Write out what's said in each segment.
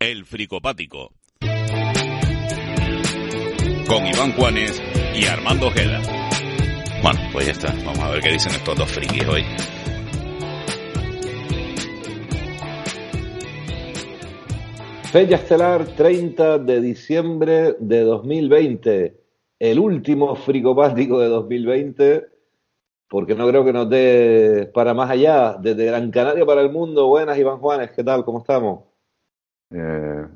El Fricopático. Con Iván Juanes y Armando Ojeda. Bueno, pues ya está. Vamos a ver qué dicen estos dos frikis hoy. Fecha estelar 30 de diciembre de 2020. El último fricopático de 2020. Porque no creo que nos dé para más allá. Desde Gran Canaria para el mundo. Buenas, Iván Juanes. ¿Qué tal? ¿Cómo estamos? Eh,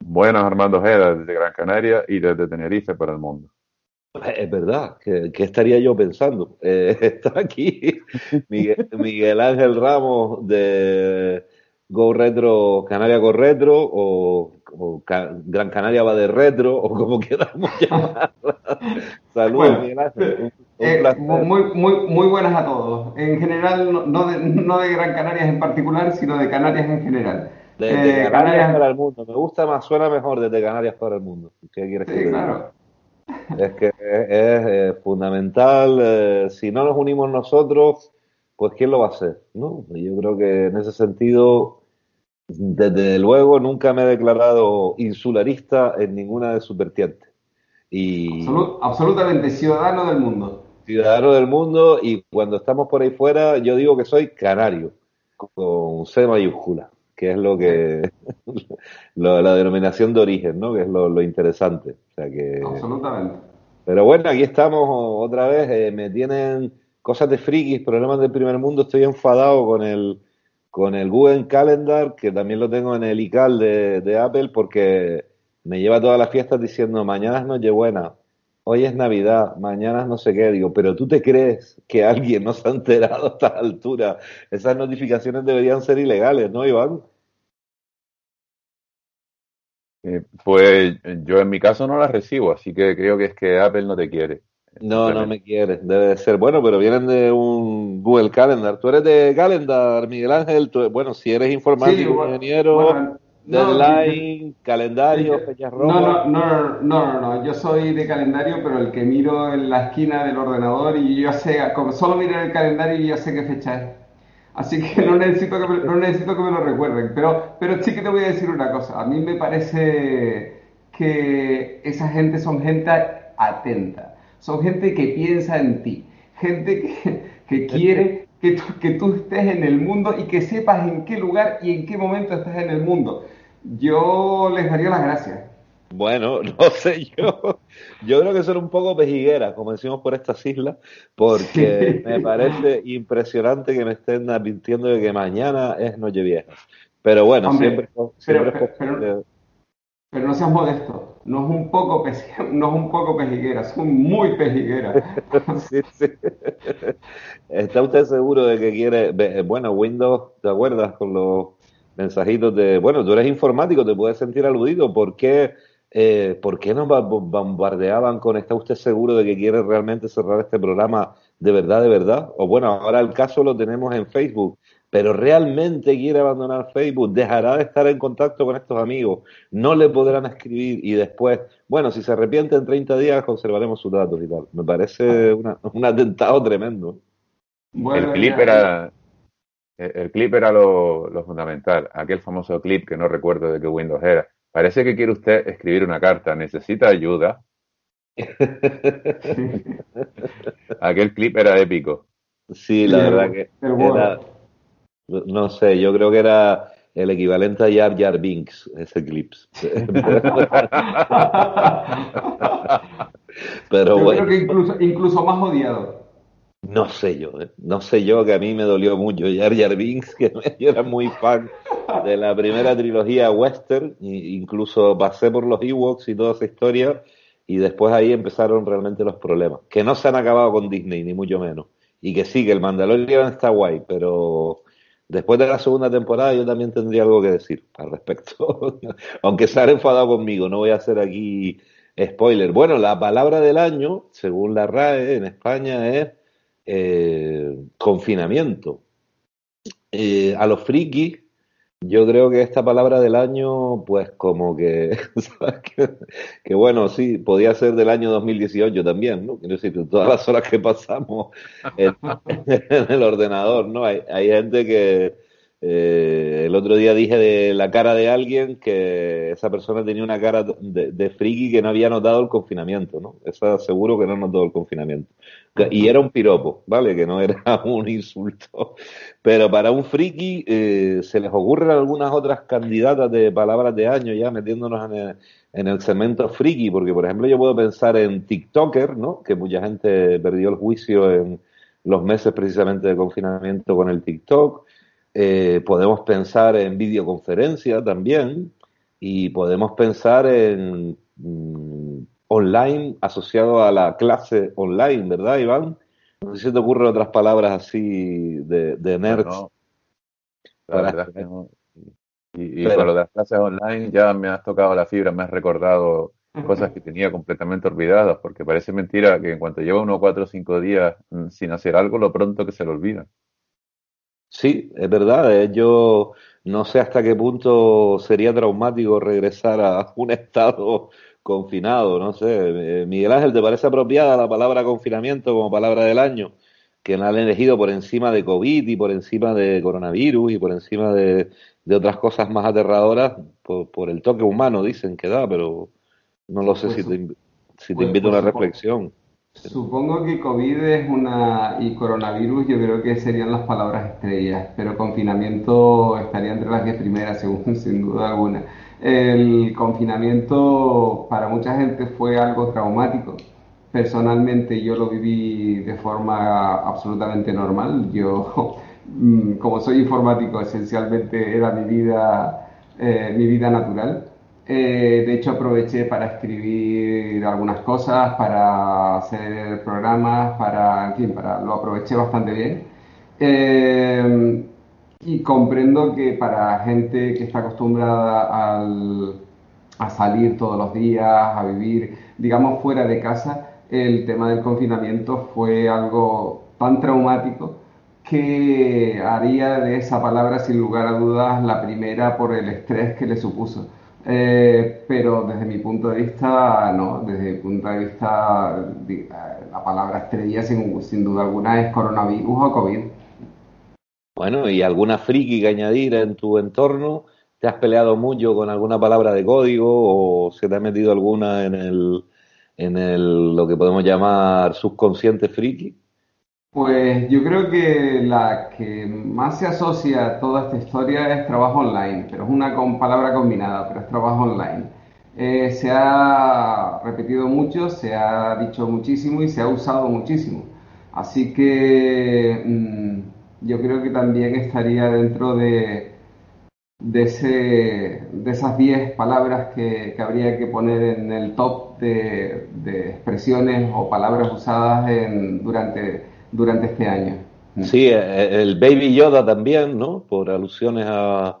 buenas, Armando Ojeda, desde Gran Canaria y desde Tenerife para el mundo. Es verdad, ¿qué, qué estaría yo pensando? Eh, está aquí Miguel, Miguel Ángel Ramos de Go Retro, Canaria Go Retro, o, o Ca- Gran Canaria va de retro, o como queramos llamarla. Saludos, Bueno, Miguel Ángel. Un, un Eh, placer. muy, muy, muy buenas a todos. En general, no, no de, no de Gran Canarias en particular, sino de Canarias en general. Desde Eh, Canarias para el mundo. Me gusta más, suena mejor desde Canarias para el mundo. ¿Qué quieres que Sí, diga? claro. Es que es, es, eh, fundamental. eh, si no nos unimos nosotros, pues ¿quién lo va a hacer? ¿No? Yo creo que en ese sentido, desde luego, nunca me he declarado insularista en ninguna de sus vertientes. Y Absolu- absolutamente ciudadano del mundo. ciudadano del mundo, y cuando estamos por ahí fuera, yo digo que soy canario, con C mayúscula, que es lo que, lo- la denominación de origen, ¿no? Que es lo, lo interesante. O sea que. Absolutamente. Pero bueno, aquí estamos otra vez. eh, me tienen cosas de frikis, problemas del primer mundo. Estoy enfadado con el, con el Google Calendar, que también lo tengo en el iCal de, de Apple, porque me lleva todas las fiestas diciendo mañana es Nochebuena, hoy es Navidad, mañana es no sé qué. Digo, pero tú te crees que alguien no se ha enterado a esta altura. Esas notificaciones deberían ser ilegales, ¿no, Iván? Eh, pues yo en mi caso no las recibo, así que creo que es que Apple no te quiere. No, no me quieres, debe de ser. Bueno, pero vienen de un Google Calendar. Tú eres de Calendar, Miguel Ángel. Tú- bueno, si eres informático, Sí, bueno, ingeniero, bueno, no, deadline, calendario, Sí, fechas No, rojas. no, no, no, no, no, yo soy de calendario, pero el que miro en la esquina del ordenador y yo sé, como solo miro el calendario y ya sé qué fecha es. Así que no necesito que me, no necesito que me lo recuerden. Pero, pero sí que te voy a decir una cosa. A mí me parece que esa gente son gente atenta. Son gente que piensa en ti. Gente que, que quiere que tú, que tú estés en el mundo y que sepas en qué lugar y en qué momento estás en el mundo. Yo les daría las gracias. Bueno, no sé yo. Yo creo que son un poco pejigueras, como decimos por estas islas, porque me parece impresionante que me estén advirtiendo de que mañana es Nochevieja. Pero bueno, Hombre, siempre. Pero no seas modesto, no es un poco, peji- no es un poco pejiguera, son muy pejigueras. Sí, sí. ¿Está usted seguro de que quiere, bueno, Windows, ¿te acuerdas con los mensajitos de, bueno, tú eres informático, te puedes sentir aludido, ¿por qué, eh, ¿por qué nos ba- bombardeaban con, ¿está usted seguro de que quiere realmente cerrar este programa de verdad, de verdad? O bueno, ahora el caso lo tenemos en Facebook, pero realmente quiere abandonar Facebook, dejará de estar en contacto con estos amigos, no le podrán escribir y después, bueno, si se arrepiente en 30 días conservaremos sus datos y tal. Me parece una- un atentado tremendo. Bueno, el clip era, el, clip era lo, lo fundamental, aquel famoso clip que no recuerdo de qué Windows era. Parece que quiere usted escribir una carta, necesita ayuda. Aquel clip era épico. Sí, la Sí, verdad que era, no sé, yo creo que era el equivalente a Jar Jar Binks, ese clip. Pero Yo bueno. creo que incluso, incluso más odiado. No sé yo, ¿eh? no sé yo que a mí me dolió mucho Jar Jar Binks, que yo era muy fan de la primera trilogía western, e incluso pasé por los Ewoks y toda esa historia, y después ahí empezaron realmente los problemas, que no se han acabado con Disney, ni mucho menos, y que sí, que el Mandalorian está guay, pero después de la segunda temporada yo también tendría algo que decir al respecto. Aunque se han enfadado conmigo, no voy a hacer aquí spoiler. Bueno, la palabra del año, según la RAE en España, es eh, confinamiento. Eh, a los frikis yo creo que esta palabra del año, pues como que, que, bueno, sí, podía ser del año 2018 también, ¿no? Quiero decir, todas las horas que pasamos en, el ordenador, ¿no? Hay, hay gente que eh, el otro día dije de la cara de alguien que esa persona tenía una cara de, friki que no había notado el confinamiento, ¿no? Eso seguro que no notó el confinamiento. Y era un piropo, ¿vale? Que no era un insulto. Pero para un friki eh, se les ocurren algunas otras candidatas de palabras de año ya metiéndonos en el, en el friki, porque por ejemplo yo puedo pensar en TikToker, ¿no? Que mucha gente perdió el juicio en los meses precisamente de confinamiento con el TikTok. Eh, podemos pensar en videoconferencia también y podemos pensar en mm, online asociado a la clase online, ¿verdad, Iván? No sé si te ocurren otras palabras así de, de nerds. La verdad que no. Y, con lo de las clases online ya me has tocado la fibra, me has recordado cosas que tenía completamente olvidadas, porque parece mentira que en cuanto lleva unos cuatro o cinco días mm, sin hacer algo, lo pronto que se lo olvida. Sí, es verdad. Eh, yo no sé hasta qué punto sería traumático regresar a un estado confinado, no sé. Eh, Miguel Ángel, ¿te parece apropiada la palabra confinamiento como palabra del año? Que la han elegido por encima de COVID y por encima de coronavirus y por encima de, otras cosas más aterradoras por, el toque humano, dicen que da, pero no lo sé pues si te, si te pues invito a una reflexión. Supongo que COVID es una y coronavirus yo creo que serían las palabras estrellas, pero confinamiento estaría entre las 10 primeras, sin duda alguna. El confinamiento para mucha gente fue algo traumático. Personalmente yo lo viví de forma absolutamente normal. Yo, mm, como soy informático, esencialmente era mi vida, eh, mi vida natual. Eh, de hecho, aproveché para escribir algunas cosas, para hacer programas, para, en fin, para, lo aproveché bastante bien. Eh, y comprendo que para gente que está acostumbrada a salir todos los días, a vivir, digamos, fuera de casa, el tema del confinamiento fue algo tan traumático que haría de esa palabra, sin lugar a dudas, la primera por el estrés que le supuso. Eh, pero desde mi punto de vista, no, desde mi punto de vista, la palabra estrella sin, sin duda alguna es coronavirus o COVID. Bueno, ¿y alguna friki que añadir en tu entorno? ¿Te has peleado mucho con alguna palabra de código o se te ha metido alguna en el, en el lo que podemos llamar subconsciente friki? Pues yo creo que la que más se asocia a toda esta historia es trabajo online, pero es una palabra combinada, pero es trabajo online. Eh, se ha repetido mucho, se ha dicho muchísimo y se ha usado muchísimo. Así que mm, yo creo que también estaría dentro de, de, esas 10 palabras que, habría que poner en el top de, expresiones o palabras usadas durante durante este año. Sí, e, e, el Baby Yoda también, ¿no? Por alusiones a,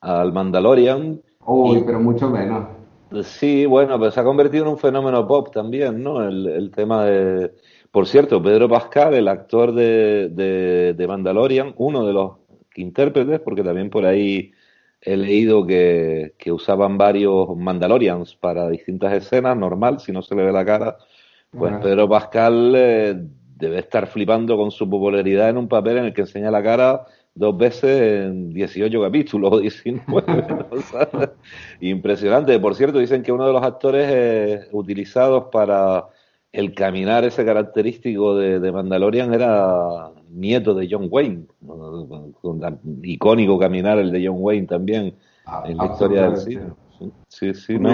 al Mandalorian. Uy, pero mucho menos. Sí, bueno, pero se ha convertido en un fenómeno pop también, ¿no? El, tema de... Por cierto, Pedro Pascal, el actor de, de, de, Mandalorian, uno de los intérpretes, porque también por ahí he leído que, que usaban varios Mandalorians para distintas escenas, normal, si no se le ve la cara. Pues Pedro Pascal eh, debe estar flipando con su popularidad en un papel en el que enseña la cara dos veces en 18 capítulos 19. Impresionante. Por cierto, dicen que uno de los actores eh, utilizados para el caminar ese característico de, Mandalorian era nieto de John Wayne. icónico caminar el de John Wayne también ah, en la historia del cine. Sí, sí, no.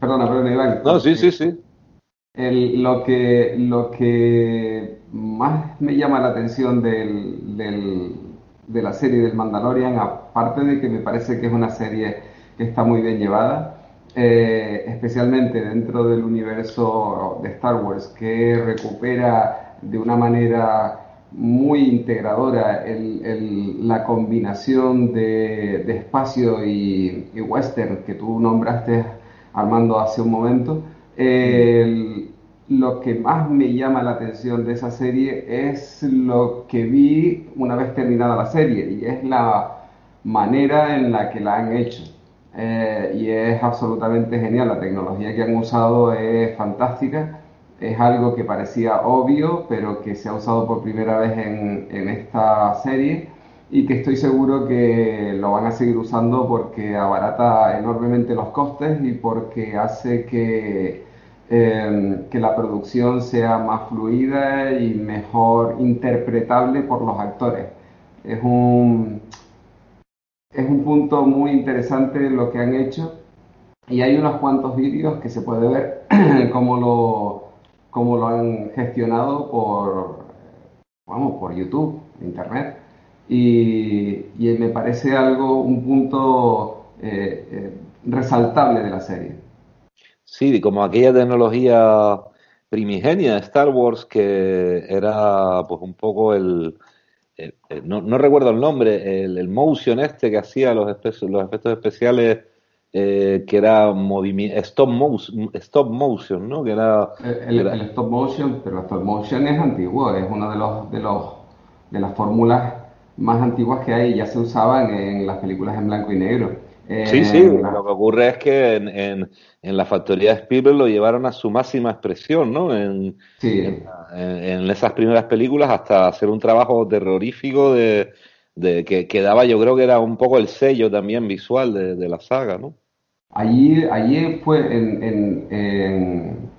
perdona, perdona, Iván. No, sí, sí, sí lo, que, más me llama la atención de la serie del Mandalorian, aparte de que me parece que es una serie que está muy bien llevada, eh, especialmente dentro del universo de Star Wars, que recupera de una manera muy integradora, la combinación de, espacio y, western que tú nombraste, Armando, hace un momento. Lo que más me llama la atención de esa serie es lo que vi una vez terminada la serie y es la manera en la que la han hecho. Eh, y es absolutamente genial, la tecnología que han usado es fantástica es algo que parecía obvio, pero que se ha usado por primera vez en, esta serie y que estoy seguro que lo van a seguir usando porque abarata enormemente los costes y porque hace que, em, que la producción sea más fluida y mejor interpretable por los actores. Es un, es un punto muy interesante lo que han hecho y hay unos cuantos vídeos que se puede ver cómo lo cómo lo han gestionado por, vamos, por YouTube, Internet. Y, me parece algo, un punto eh, eh, resaltable de la serie. Sí, como aquella tecnología primigenia de Star Wars que era pues un poco el, no, recuerdo el nombre, el, el, motion este que hacía los, los efectos especiales eh, que era stop motion, stop motion, ¿no? Que era, el, stop motion, pero el stop motion es antiguo, es una de los de los de las fórmulas más antiguas que hay, ya se usaban en las películas en blanco y negro. Sí, sí, eh, lo que ocurre es que en, en, la factoría de Spielberg lo llevaron a su máxima expresión, ¿no? En, en, esas primeras películas hasta hacer un trabajo terrorífico de, de que, daba, yo creo que era un poco el sello también visual de, la saga, ¿no? Allí, allí fue en, en,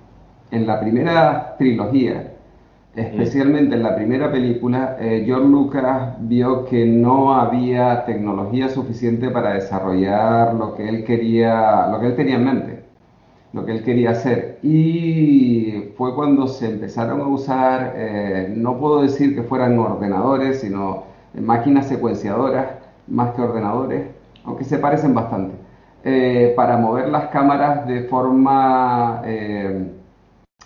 en, la primera trilogía, especialmente en la primera película, eh, Lucas vio que no había tecnología suficiente para desarrollar lo que él quería, lo que él tenía en mente, lo que él quería hacer. Y fue cuando se empezaron a usar, eh, no puedo decir que fueran ordenadores, sino máquinas secuenciadoras más que ordenadores, aunque se parecen bastante, eh, para mover las cámaras de forma eh,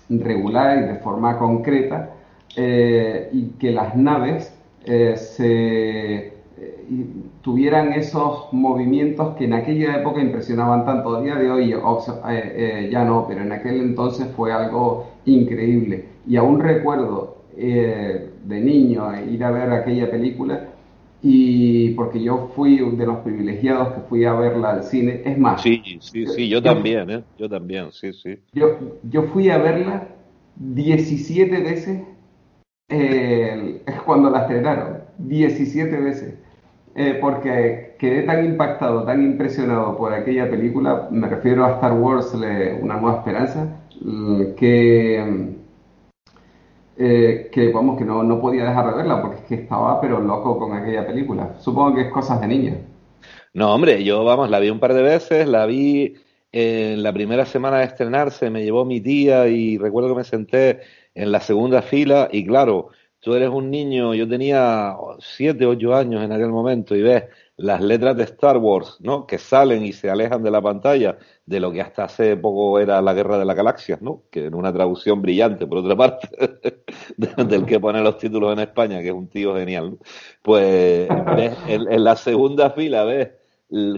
regular y de forma concreta eh, y que las naves se, tuvieran esos movimientos que en aquella época impresionaban tanto. A día de hoy ya no, pero en aquel entonces fue algo increíble. Y aún recuerdo eh, de niño ir a ver aquella película y porque yo fui de los privilegiados que fui a verla al cine. Es más. Sí, sí, sí, yo, también, ¿eh? Yo también, sí, sí. Yo, yo fui a verla 17 veces eh, cuando la estrenaron. 17 veces. Eh, porque quedé tan impactado, tan impresionado por aquella película, me refiero a Star Wars, Una Nueva Esperanza, que eh, que vamos, que no, no podía dejar de verla porque es que estaba pero loco con aquella película. Supongo que es cosas de niña. No, hombre, yo vamos, la vi un par de veces, la vi en la primera semana de estrenarse, me llevó mi tía y recuerdo que me senté en la segunda fila y claro, tú eres un niño, yo tenía siete, ocho años en aquel momento y ves las letras de Star Wars, ¿no? Que salen y se alejan de la pantalla de lo que hasta hace poco era la Guerra de las Galaxias, ¿no? Que en una traducción brillante, por otra parte, del que pone los títulos en España, que es un tío genial. Pues en, la segunda fila ves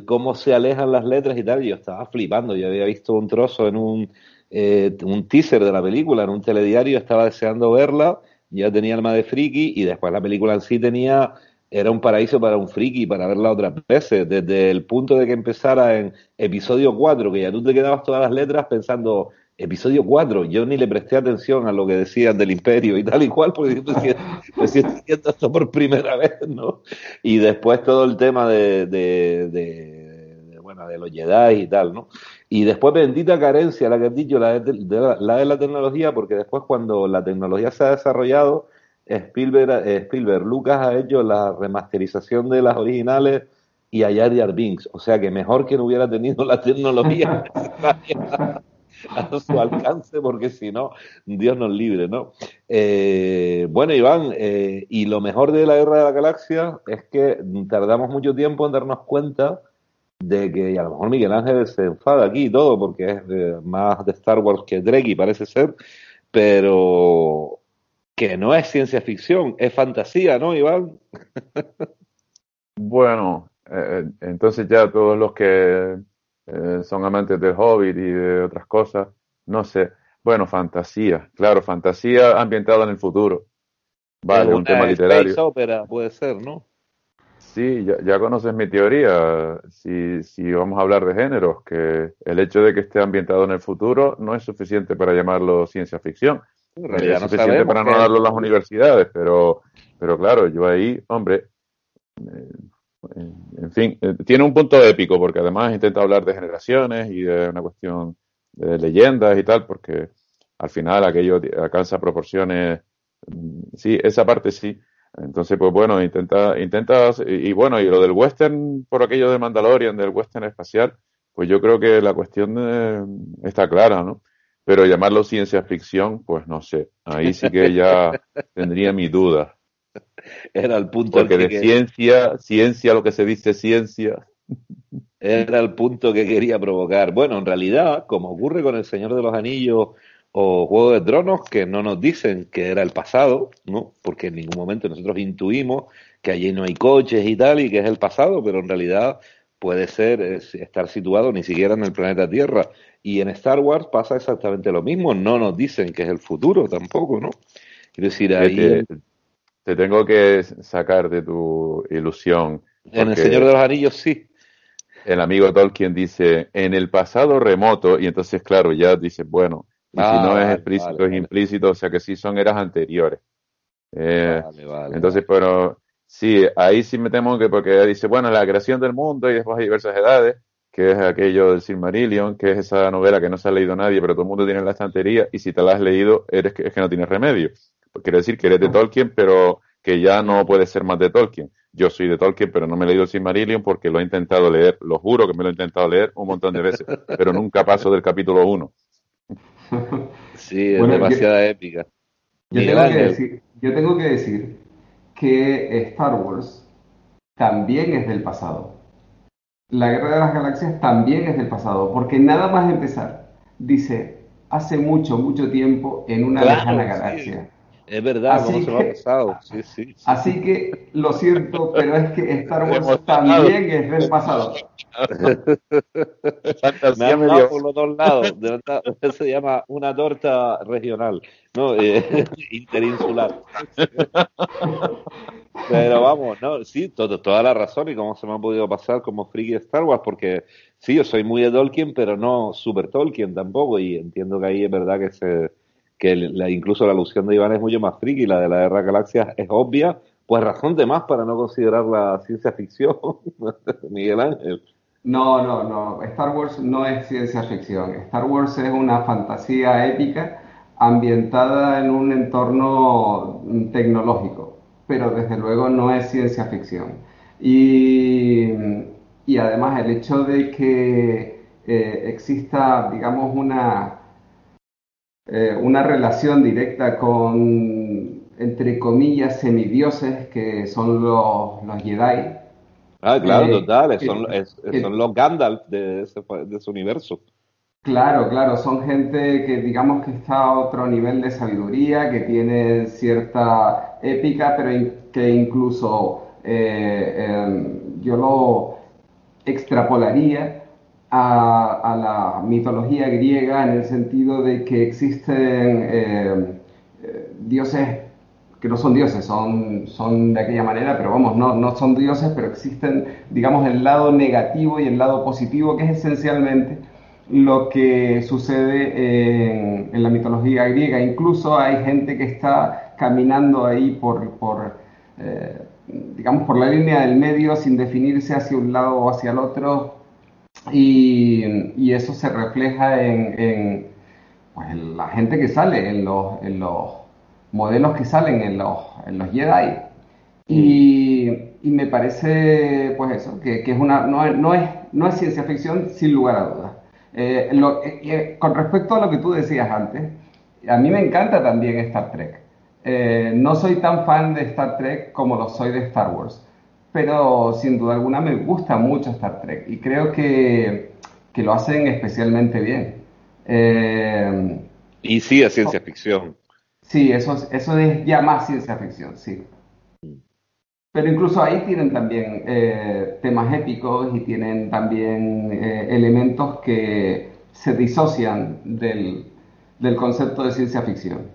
cómo se alejan las letras y tal, yo estaba flipando, yo había visto un trozo en un, eh, un teaser de la película, en un telediario, estaba deseando verla, ya tenía alma de friki, y después la película en sí tenía era un paraíso para un friki para verla otras veces, desde el punto de que empezara en episodio 4, que ya tú te quedabas todas las letras pensando, episodio 4, yo ni le presté atención a lo que decían del imperio y tal y cual, porque yo estoy viendo esto por primera vez, ¿no? Y después todo el tema de, de, de, bueno, de los Jedi y tal, ¿no? Y después bendita carencia, la que has dicho, la la de la tecnología, porque después cuando la tecnología se ha desarrollado, Spielberg, eh, Spielberg, Lucas ha hecho la remasterización de las originales y a Jar Jar Binks. O sea que mejor que no hubiera tenido la tecnología a su alcance, porque si no, Dios nos libre, ¿no? Eh, bueno, Iván, eh, y lo mejor de la Guerra de la Galaxia es que tardamos mucho tiempo en darnos cuenta de que, y a lo mejor Miguel Ángel se enfada aquí y todo, porque es más de Star Wars que Drake, parece ser, pero que no es ciencia ficción, es fantasía, ¿no, Iván? bueno, eh, entonces ya todos los que eh, son amantes del Hobbit y de otras cosas, no sé. Bueno, fantasía, claro, fantasía ambientada en el futuro. Vale, un tema literario. Ópera puede ser, ¿no? Sí, ya, ya, conoces mi teoría. Si, si vamos a hablar de géneros, que el hecho de que esté ambientado en el futuro no es suficiente para llamarlo ciencia ficción. Es suficiente para no darlo en las universidades, pero, pero claro, yo ahí, hombre, eh, en fin, eh, tiene un punto épico, porque además intenta hablar de generaciones y de una cuestión de leyendas y tal, porque al final aquello alcanza proporciones, mm, sí, esa parte sí. Entonces, pues bueno, intenta, intenta, y, bueno, y lo del western, por aquello de Mandalorian, del western espacial, pues yo creo que la cuestión está clara, ¿no? Pero llamarlo ciencia ficción, pues no sé, ahí sí que ya tendría mi duda. Era el punto. Porque de ciencia, ciencia, lo que se dice ciencia. Era el punto que quería provocar. Bueno, en realidad, como ocurre con El Señor de los Anillos o Juego de Tronos, que no nos dicen que era el pasado, ¿no? Porque en ningún momento nosotros intuimos que allí no hay coches y tal, y que es el pasado, pero en realidad puede ser estar situado ni siquiera en el planeta Tierra. Y en Star Wars pasa exactamente lo mismo, no nos dicen que es el futuro tampoco, ¿no? Quiero decir, ahí te tengo que sacar de tu ilusión. En El Señor de los Anillos sí. El amigo Tolkien dice, en el pasado remoto, y entonces, claro, ya dice, bueno, y si no es explícito, es implícito, o sea que sí son eras anteriores. Eh, entonces, pero sí, ahí sí me temo que porque dice, bueno, la creación del mundo y después hay diversas edades, que es aquello del Silmarillion, que es esa novela que no se ha leído nadie, pero todo el mundo tiene en la estantería, y si te la has leído, eres que, es que no tienes remedio quiere decir que eres de Tolkien, pero que ya no puedes ser más de Tolkien. Yo soy de Tolkien, pero no me he leído el Silmarillion porque lo he intentado leer, lo juro que me lo he intentado leer un montón de veces, pero nunca paso del capítulo 1. Sí, es demasiada épica. Yo tengo, que decir, yo tengo que decir que Star Wars también es del pasado. La Guerra de las Galaxias también es del pasado, porque nada más empezar, dice, hace mucho, mucho tiempo en una lejana galaxia. Es verdad, como se lo ha pasado. Sí, sí, Así que lo siento, pero es que Star Wars también es del pasado. Me dado por los dos lados. De verdad, se llama una torta regional, ¿no? Eh, interinsular. Pero vamos, no, sí, todo, toda la razón y cómo se me ha podido pasar como friki Star Wars, porque sí, yo soy muy de Tolkien, pero no super Tolkien tampoco, y entiendo que ahí es verdad que se que incluso la alusión de Iván es mucho más friki la de la Guerra Galaxias es obvia, pues razón de más para no considerar la ciencia ficción, Miguel Ángel. No, no, no. Star Wars no es ciencia ficción. Star Wars es una fantasía épica ambientada en un entorno tecnológico, pero desde luego no es ciencia ficción. Y, y además el hecho de que eh, exista, digamos, una eh, una relación directa con, entre comillas, semidioses que son los, los Jedi. Ah, claro, eh, total, son, son, los Gandalf de ese, de ese universo. Claro, claro, son gente que digamos que está a otro nivel de sabiduría, que tiene cierta épica, pero que incluso eh, em, yo lo extrapolaría a, la mitología griega en el sentido de que existen eh, eh, dioses que no son dioses, son, son de aquella manera, pero vamos, no, no son dioses, pero existen, digamos, el lado negativo y el lado positivo, que es esencialmente lo que sucede en, la mitología griega. Incluso hay gente que está caminando ahí por, por eh, digamos, por la línea del medio sin definirse hacia un lado o hacia el otro, y, eso se refleja en, pues, la gente que sale, en los, en los modelos que salen en los, en los Jedi. Y, y, me parece, pues eso, que, que es una, no, no, es, no es ciencia ficción sin lugar a dudas. Eh, eh, eh, con respecto a lo que tú decías antes, a mí me encanta también Star Trek. no soy tan fan de Star Trek como lo soy de Star Wars pero sin duda alguna me gusta mucho Star Trek y creo que, que lo hacen especialmente bien. Eh, y sí, es ciencia ficción. Sí, eso, eso es ya más ciencia ficción, sí. Pero incluso ahí tienen también eh, temas épicos y tienen también eh, elementos que se disocian del, concepto de ciencia ficción.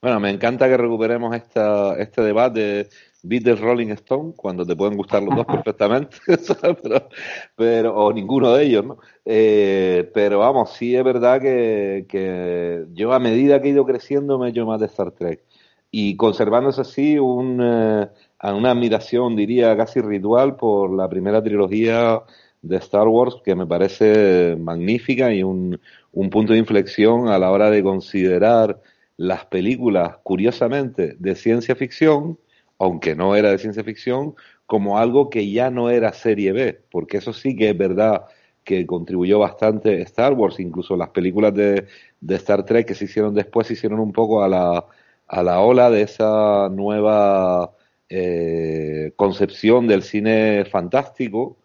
Bueno, me encanta que recuperemos esta, este debate Beatles Rolling Stone, cuando te pueden gustar los dos perfectamente, pero, pero, o ninguno de ellos, ¿no? Eh, pero vamos, sí es verdad que, que, yo a medida que he ido creciendo me he hecho más de Star Trek y conservándose así un, eh, una admiración, diría, casi ritual por la primera trilogía de Star Wars que me parece magnífica y un, un punto de inflexión a la hora de considerar las películas, curiosamente, de ciencia ficción, aunque no era de ciencia ficción, como algo que ya no era serie B, porque eso sí que es verdad que contribuyó bastante Star Wars, incluso las películas de, de Star Trek que se hicieron después se hicieron un poco a la, a la ola de esa nueva eh, concepción del cine fantástico,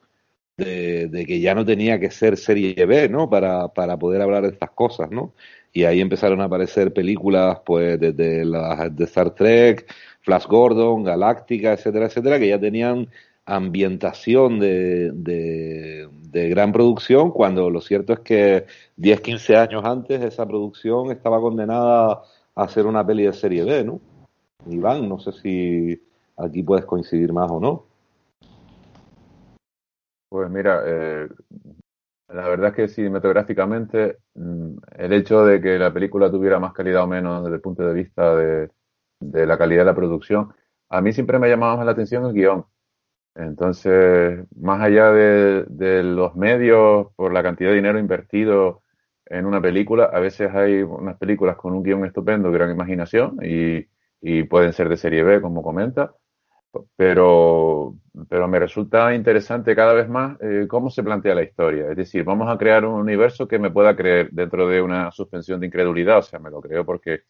de, que ya no tenía que ser serie B, ¿no? Para, para poder hablar de estas cosas, ¿no? Y ahí empezaron a aparecer películas, pues, desde las de Star Trek, Flash Gordon, Galáctica, etcétera, etcétera, que ya tenían ambientación de, de, gran producción, cuando lo cierto es que 10, 15 años antes esa producción estaba condenada a ser una peli de serie B, ¿no? Iván, no sé si aquí puedes coincidir más o no. Pues mira, eh, la verdad es que cinematográficamente mm, el hecho de que la película tuviera más calidad o menos desde el punto de vista de, de la calidad de la producción, a mí siempre me ha llamado más la atención el guion. Entonces, más allá de, los medios, por la cantidad de dinero invertido en una película, a veces hay unas películas con un guion estupendo, gran imaginación, y, pueden ser de serie B, como comenta, pero, pero me resulta interesante cada vez más eh, cómo se plantea la historia. Es decir, vamos a crear un universo que me pueda creer dentro de una suspensión de incredulidad, o sea, me lo creo porque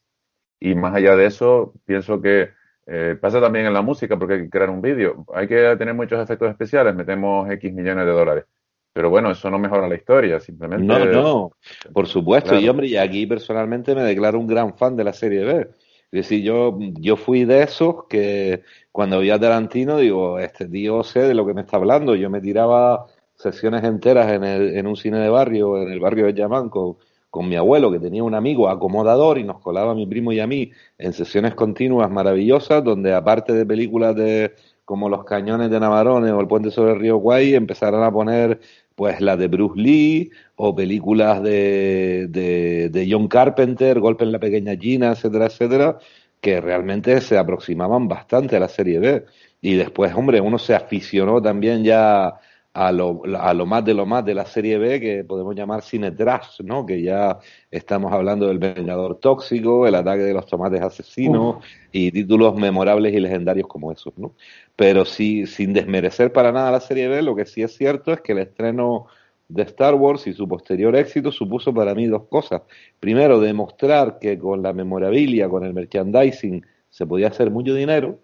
y más allá de eso, pienso que eh, pasa también en la música, porque hay que crear un vídeo. Hay que tener muchos efectos especiales, metemos X millones de dólares. Pero bueno, eso no mejora la historia, simplemente. No, no, por supuesto. Y hombre, y aquí personalmente me declaro un gran fan de la serie B. Es decir, yo, yo fui de esos que cuando vi a Tarantino digo, este tío sé de lo que me está hablando. Yo me tiraba sesiones enteras en, el, en un cine de barrio, en el barrio de Yamanco, con mi abuelo, que tenía un amigo acomodador y nos colaba a mi primo y a mí en sesiones continuas maravillosas, donde aparte de películas de como Los Cañones de Navarone o El Puente sobre el Río Guay, empezaron a poner pues las de Bruce Lee o películas de, de, de John Carpenter, Golpe en la Pequeña China, etcétera, etcétera, que realmente se aproximaban bastante a la serie B. Y después, hombre, uno se aficionó también ya a lo, a lo más de lo más de la serie B que podemos llamar cine trash, ¿no? Que ya estamos hablando del Vengador Tóxico, el ataque de los tomates asesinos y títulos memorables y legendarios como esos, ¿no? Pero sí, sin desmerecer para nada la serie B, lo que sí es cierto es que el estreno de Star Wars y su posterior éxito supuso para mí dos cosas. Primero, demostrar que con la memorabilia, con el merchandising, se podía hacer mucho dinero,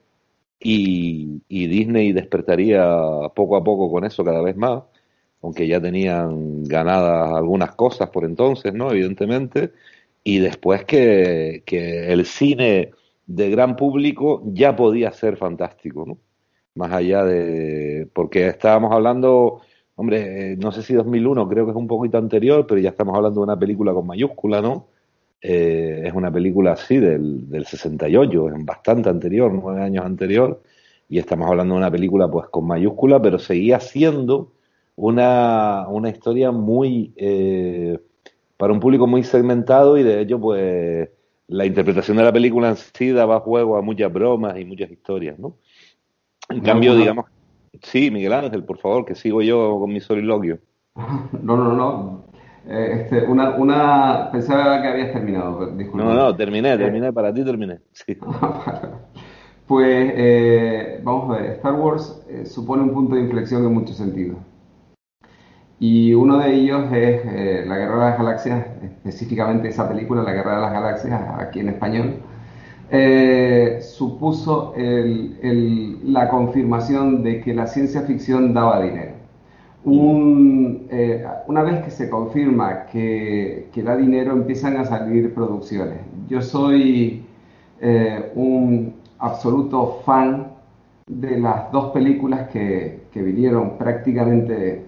y, Disney despertaría poco a poco con eso cada vez más, aunque ya tenían ganadas algunas cosas por entonces, ¿no? Evidentemente, y después que, que el cine de gran público ya podía ser fantástico, ¿no? Más allá de... porque estábamos hablando, hombre, no sé si 2001, creo que es un poquito anterior, pero ya estamos hablando de una película con mayúscula, ¿no? Eh, es una película así del, del 68, es bastante anterior, nueve años anterior, y estamos hablando de una película pues con mayúscula, pero seguía siendo una, una historia muy, eh, para un público muy segmentado y de hecho pues la interpretación de la película en sí daba juego a muchas bromas y muchas historias, ¿no? En cambio, digamos, sí, Miguel Ángel, por favor, que sigo yo con mi soliloquio. No, no, no, eh, este, una, una, pensaba que habías terminado, disculpa. No, no, terminé, terminé, para ti terminé. pues eh, vamos a ver, Star Wars eh, supone un punto de inflexión en muchos sentidos. Y uno de ellos es La Guerra de las Galaxias, específicamente esa película, La Guerra de las Galaxias, aquí en español, supuso el, la confirmación de que la ciencia ficción daba dinero un, eh, una vez que se confirma que, que, da dinero, empiezan a salir producciones. Yo soy eh, un absoluto fan de las dos películas que, vinieron prácticamente,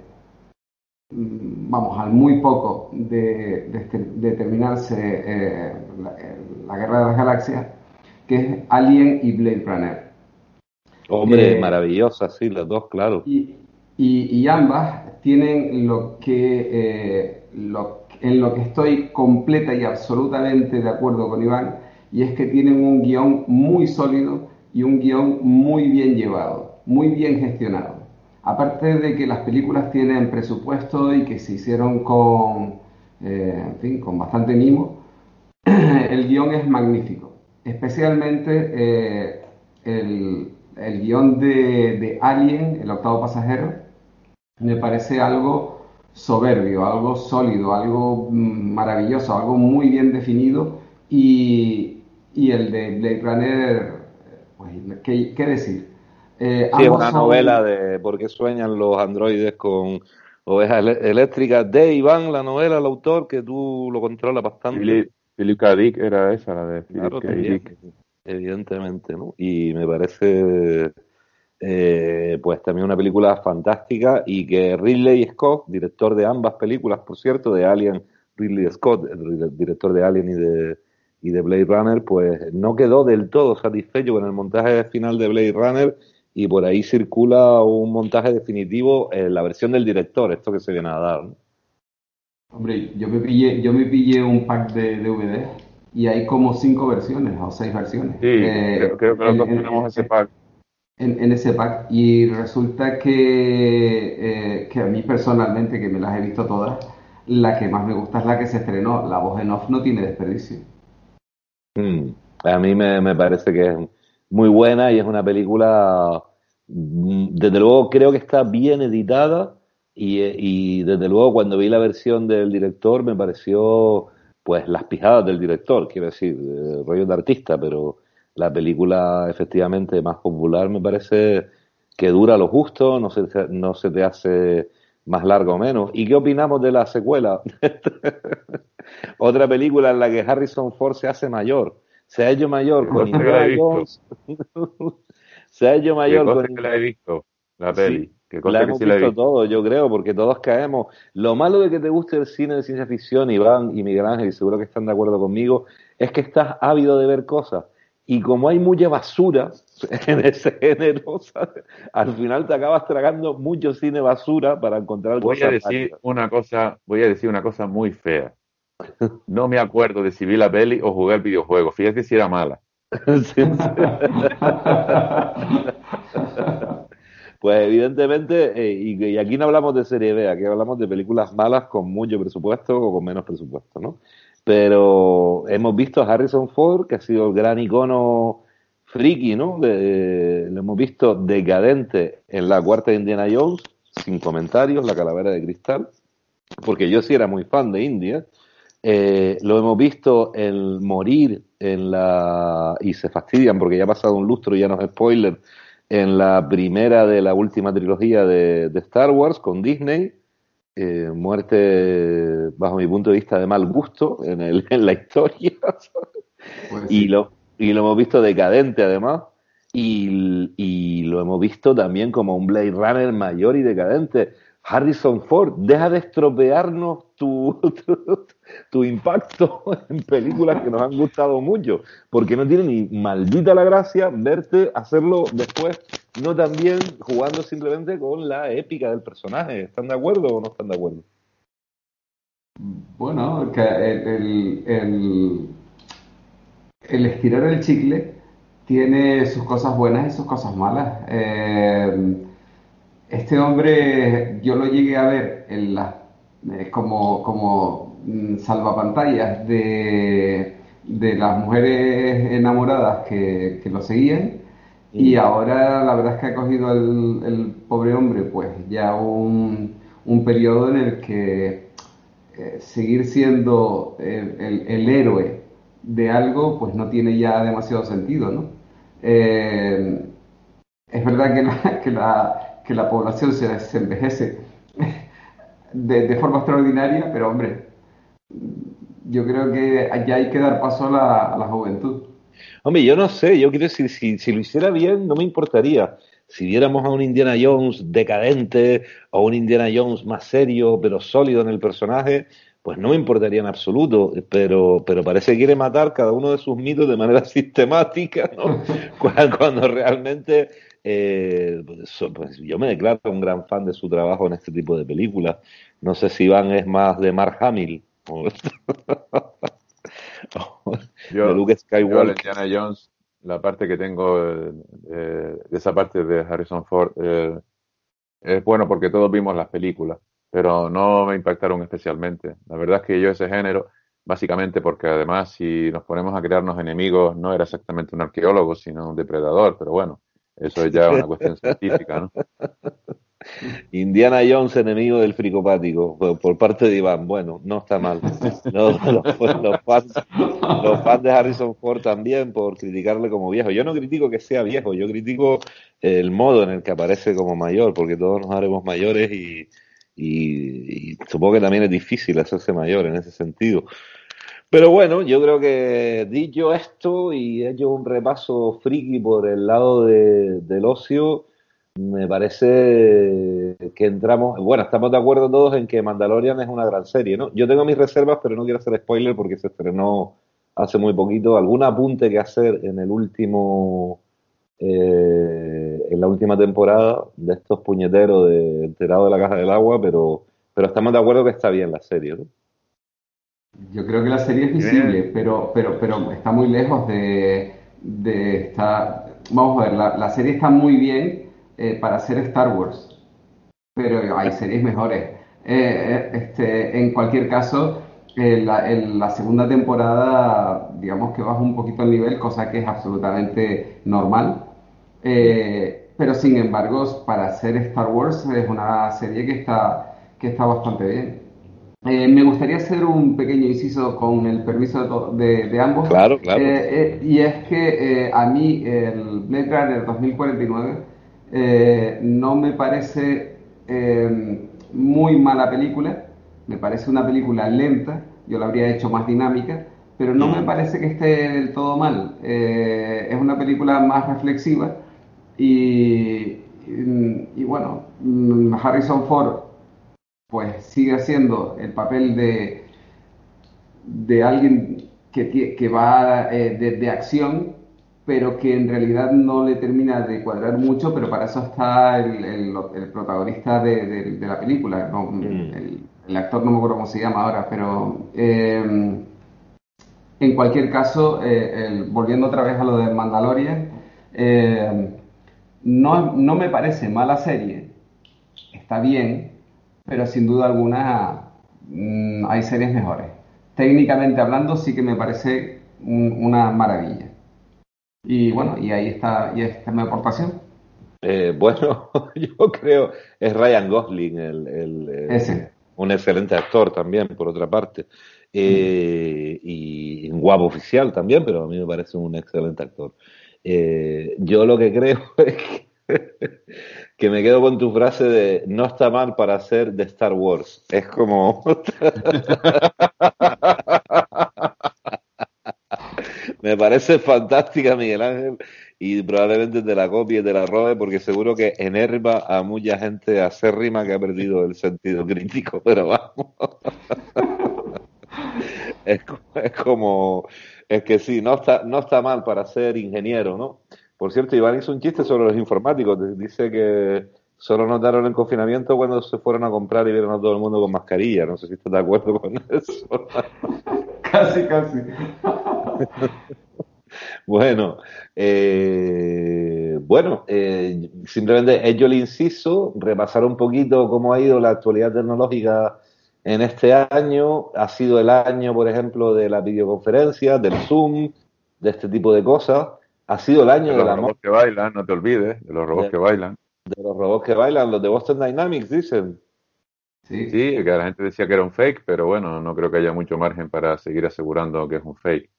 mm, vamos, al muy poco de, de, terminarse eh, la, Guerra de las Galaxias, que es Alien y Blade Runner. Hombre, maravillosas, sí, las dos, claro. Y, y, ambas tienen lo que, eh, en lo que estoy completa y absolutamente de acuerdo con Iván, y es que tienen un guion muy sólido y un guion muy bien llevado, muy bien gestionado. Aparte de que las películas tienen presupuesto y que se hicieron con, eh, en fin, con bastante mimo, el guion es magnífico. Especialmente eh, el, el, guion de Alien, el octavo pasajero, me parece algo soberbio, algo sólido, algo mm, maravilloso, algo muy bien definido y, y el de Blade Runner, pues, ¿qué, decir? Eh, sí, es una novela de por qué sueñan los androides con ovejas eléctricas de Iván, la novela, el autor, que tú lo controlas bastante. Philip, K. Dick era esa, la de Philip K. Dick. Evidentemente, ¿no? Y me parece, eh, pues también una película fantástica y que Ridley Scott, director de ambas películas, por cierto, de Alien, Ridley Scott, el director de Alien y de y de Blade Runner, pues no quedó del todo satisfecho con el montaje final de Blade Runner y por ahí circula un montaje definitivo en la versión del director, esto que se viene a dar. Hombre, yo me pillé, yo me pillé un pack de DVD y hay como cinco versiones o seis versiones. Sí, eh, creo, que nosotros tenemos ese pack. En, ese pack y resulta que, eh, que a mí personalmente, que me las he visto todas, la que más me gusta es la que se estrenó. La voz en off no tiene desperdicio. Mm, a mí me, parece que es muy buena y es una película, mm, desde luego creo que está bien editada y, desde luego cuando vi la versión del director me pareció pues las pijadas del director, quiero decir, rollo de artista, pero la película efectivamente más popular me parece que dura lo justo, no se, no se te hace más largo o menos. ¿Y qué opinamos de la secuela? Otra película en la que Harrison Ford se hace mayor. Se ha hecho mayor con Indiana Jones. se ha hecho mayor con. Que la he visto, la peli. la hemos visto todo, yo creo, porque todos caemos. Lo malo de que te guste el cine de ciencia ficción, Iván y Miguel Ángel, y seguro que están de acuerdo conmigo, es que estás ávido de ver cosas. Y como hay mucha basura en ese género, al final te acabas tragando mucho cine basura para encontrar voy a decir una cosa Voy a decir una cosa muy fea. No me acuerdo de si vi la peli o jugué el videojuego. Fíjate si era mala. Pues evidentemente, eh, y, aquí no hablamos de serie B, aquí hablamos de películas malas con mucho presupuesto o con menos presupuesto, ¿no? Pero hemos visto a Harrison Ford, que ha sido el gran icono friki, ¿no? lo hemos visto decadente en la cuarta de Indiana Jones, sin comentarios, la calavera de cristal, porque yo sí era muy fan de India. Eh, lo hemos visto en morir en la y se fastidian porque ya ha pasado un lustro y ya no es spoiler en la primera de la última trilogía de, Star Wars con Disney eh, muerte bajo mi punto de vista de mal gusto en, el, en la historia. Pues y lo y lo hemos visto decadente además. Y, y lo hemos visto también como un Blade Runner mayor y decadente. Harrison Ford, deja de estropearnos tu, tu, impacto en películas que nos han gustado mucho, porque no tiene ni maldita la gracia verte hacerlo después, no también jugando simplemente con la épica del personaje. ¿Están de acuerdo o no están de acuerdo? Bueno, el, el, el estirar el chicle tiene sus cosas buenas y sus cosas malas. Eh, este hombre yo lo llegué a ver en eh, como, salvapantallas de, de las mujeres enamoradas que, lo seguían y ahora la verdad es que ha cogido el, pobre hombre pues ya un, un periodo en el que eh, seguir siendo el, héroe de algo pues no tiene ya demasiado sentido, ¿no? Eh, es verdad que la, que la que la población se, envejece de, forma extraordinaria, pero hombre, yo creo que ya hay que dar paso a la, juventud. Hombre, yo no sé, yo quiero decir, si, lo hiciera bien, no me importaría. Si viéramos a un Indiana Jones decadente o un Indiana Jones más serio, pero sólido en el personaje, pues no me importaría en absoluto, pero, pero parece que quiere matar cada uno de sus mitos de manera sistemática, ¿no? cuando, realmente eh, pues, pues, yo me declaro un gran fan de su trabajo en este tipo de películas. No sé si Iván es más de Mark Hamill o, yo, de Luke Skywalker. Indiana Jones, la parte que tengo eh, de esa parte de Harrison Ford eh, es bueno porque todos vimos las películas pero no me impactaron especialmente. La verdad es que yo ese género, básicamente porque además si nos ponemos a crearnos enemigos, no era exactamente un arqueólogo, sino un depredador, pero bueno, eso es ya una cuestión científica, ¿no? Indiana Jones, enemigo del fricopático, por, parte de Iván. Bueno, no está mal. los, fans, los, fans, de Harrison Ford también por criticarle como viejo. Yo no critico que sea viejo, yo critico el modo en el que aparece como mayor, porque todos nos haremos mayores y, y, supongo que también es difícil hacerse mayor en ese sentido. Pero bueno, yo creo que dicho esto y hecho un repaso friki por el lado de, del ocio, me parece que entramos, bueno, estamos de acuerdo todos en que Mandalorian es una gran serie, ¿no? Yo tengo mis reservas, pero no quiero hacer spoiler porque se estrenó hace muy poquito. ¿Algún apunte que hacer en el último eh, en la última temporada de estos puñeteros de enterado de la caja del agua, pero, pero estamos de acuerdo que está bien la serie, ¿no? Yo creo que la serie es visible, pero, pero, pero está muy lejos de, de estar... Vamos a ver, la, serie está muy bien eh, para hacer Star Wars, pero hay series mejores. Eh, este, en cualquier caso, en la, segunda temporada, digamos que baja un poquito el nivel, cosa que es absolutamente normal. Eh, pero sin embargo, para hacer Star Wars es una serie que está, que está bastante bien. Eh, me gustaría hacer un pequeño inciso con el permiso de, ambos. Claro, claro. Eh, y es que a mí el Blade Runner 2049 no me parece muy mala película, me parece una película lenta, yo la habría hecho más dinámica, pero no me parece que esté del todo mal. es una película más reflexiva y, y, bueno, mm, Harrison Ford pues sigue haciendo el papel de, de alguien que, que va eh, de, acción, pero que en realidad no le termina de cuadrar mucho, pero para eso está el, el, protagonista de, de, la película, mm. el, actor no me acuerdo cómo se llama ahora, pero eh, en cualquier caso, eh, volviendo otra vez a lo de Mandalorian, no, no me parece mala serie, está bien, pero sin duda alguna mm, hay series mejores. Técnicamente hablando, sí que me parece una maravilla. Y bueno, y ahí está, y está mi aportación. Eh, bueno, yo creo es Ryan Gosling, el, un excelente actor también, por otra parte. Eh, y un guapo oficial también, pero a mí me parece un excelente actor. Eh, yo lo que creo es que, me quedo con tu frase de no está mal para ser de Star Wars. Es como... me parece fantástica, Miguel Ángel, y probablemente te la copie te la robe, porque seguro que enerva a mucha gente acérrima que ha perdido el sentido crítico, pero vamos. es, es como es que sí, no está, no está mal para ser ingeniero, ¿no? Por cierto, Iván hizo un chiste sobre los informáticos. Dice que solo notaron el confinamiento cuando se fueron a comprar y vieron a todo el mundo con mascarilla. No sé si estás de acuerdo con eso. casi, casi. bueno, eh, bueno, eh, simplemente ello le inciso, repasar un poquito cómo ha ido la actualidad tecnológica en este año ha sido el año, por ejemplo, de la videoconferencia, del Zoom, de este tipo de cosas. Ha sido el año de, los robots que bailan, no te olvides, de los robots que bailan. De los robots que bailan, los de Boston Dynamics, dicen. Sí. sí, que la gente decía que era un fake, pero bueno, no creo que haya mucho margen para seguir asegurando que es un fake.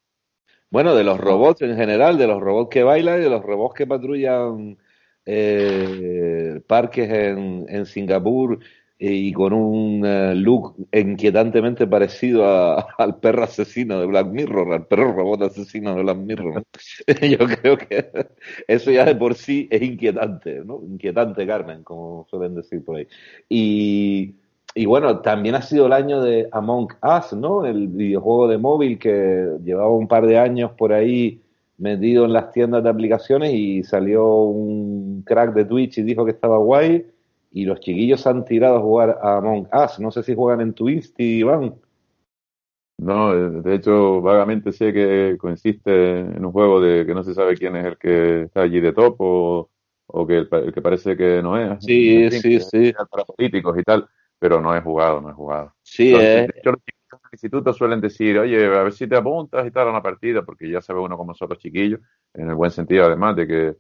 Bueno, de los robots en general, de los robots que bailan y de los robots que patrullan eh, parques en, Singapur y con un eh, look inquietantemente parecido al perro asesino de Black Mirror, al perro robot asesino de Black Mirror. Yo creo que eso ya de por sí es inquietante, ¿no? Inquietante, Carmen, como suelen decir por ahí. Y, y bueno, también ha sido el año de Among Us, ¿no? El videojuego de móvil que llevaba un par de años por ahí metido en las tiendas de aplicaciones y salió un crack de Twitch y dijo que estaba guay y los chiquillos han tirado a jugar a Among Us. No sé si juegan en Twitch, Iván. No, de hecho, vagamente sé que consiste en un juego de que no se sabe quién es el que está allí de top o, que el, que parece que no es. Sí, sí, sí. Para políticos y tal, pero no he jugado, no he jugado. Sí, De hecho, los chiquillos del instituto suelen decir, oye, a ver si te apuntas y tal a una partida, porque ya sabe uno cómo son los chiquillos, en el buen sentido además de que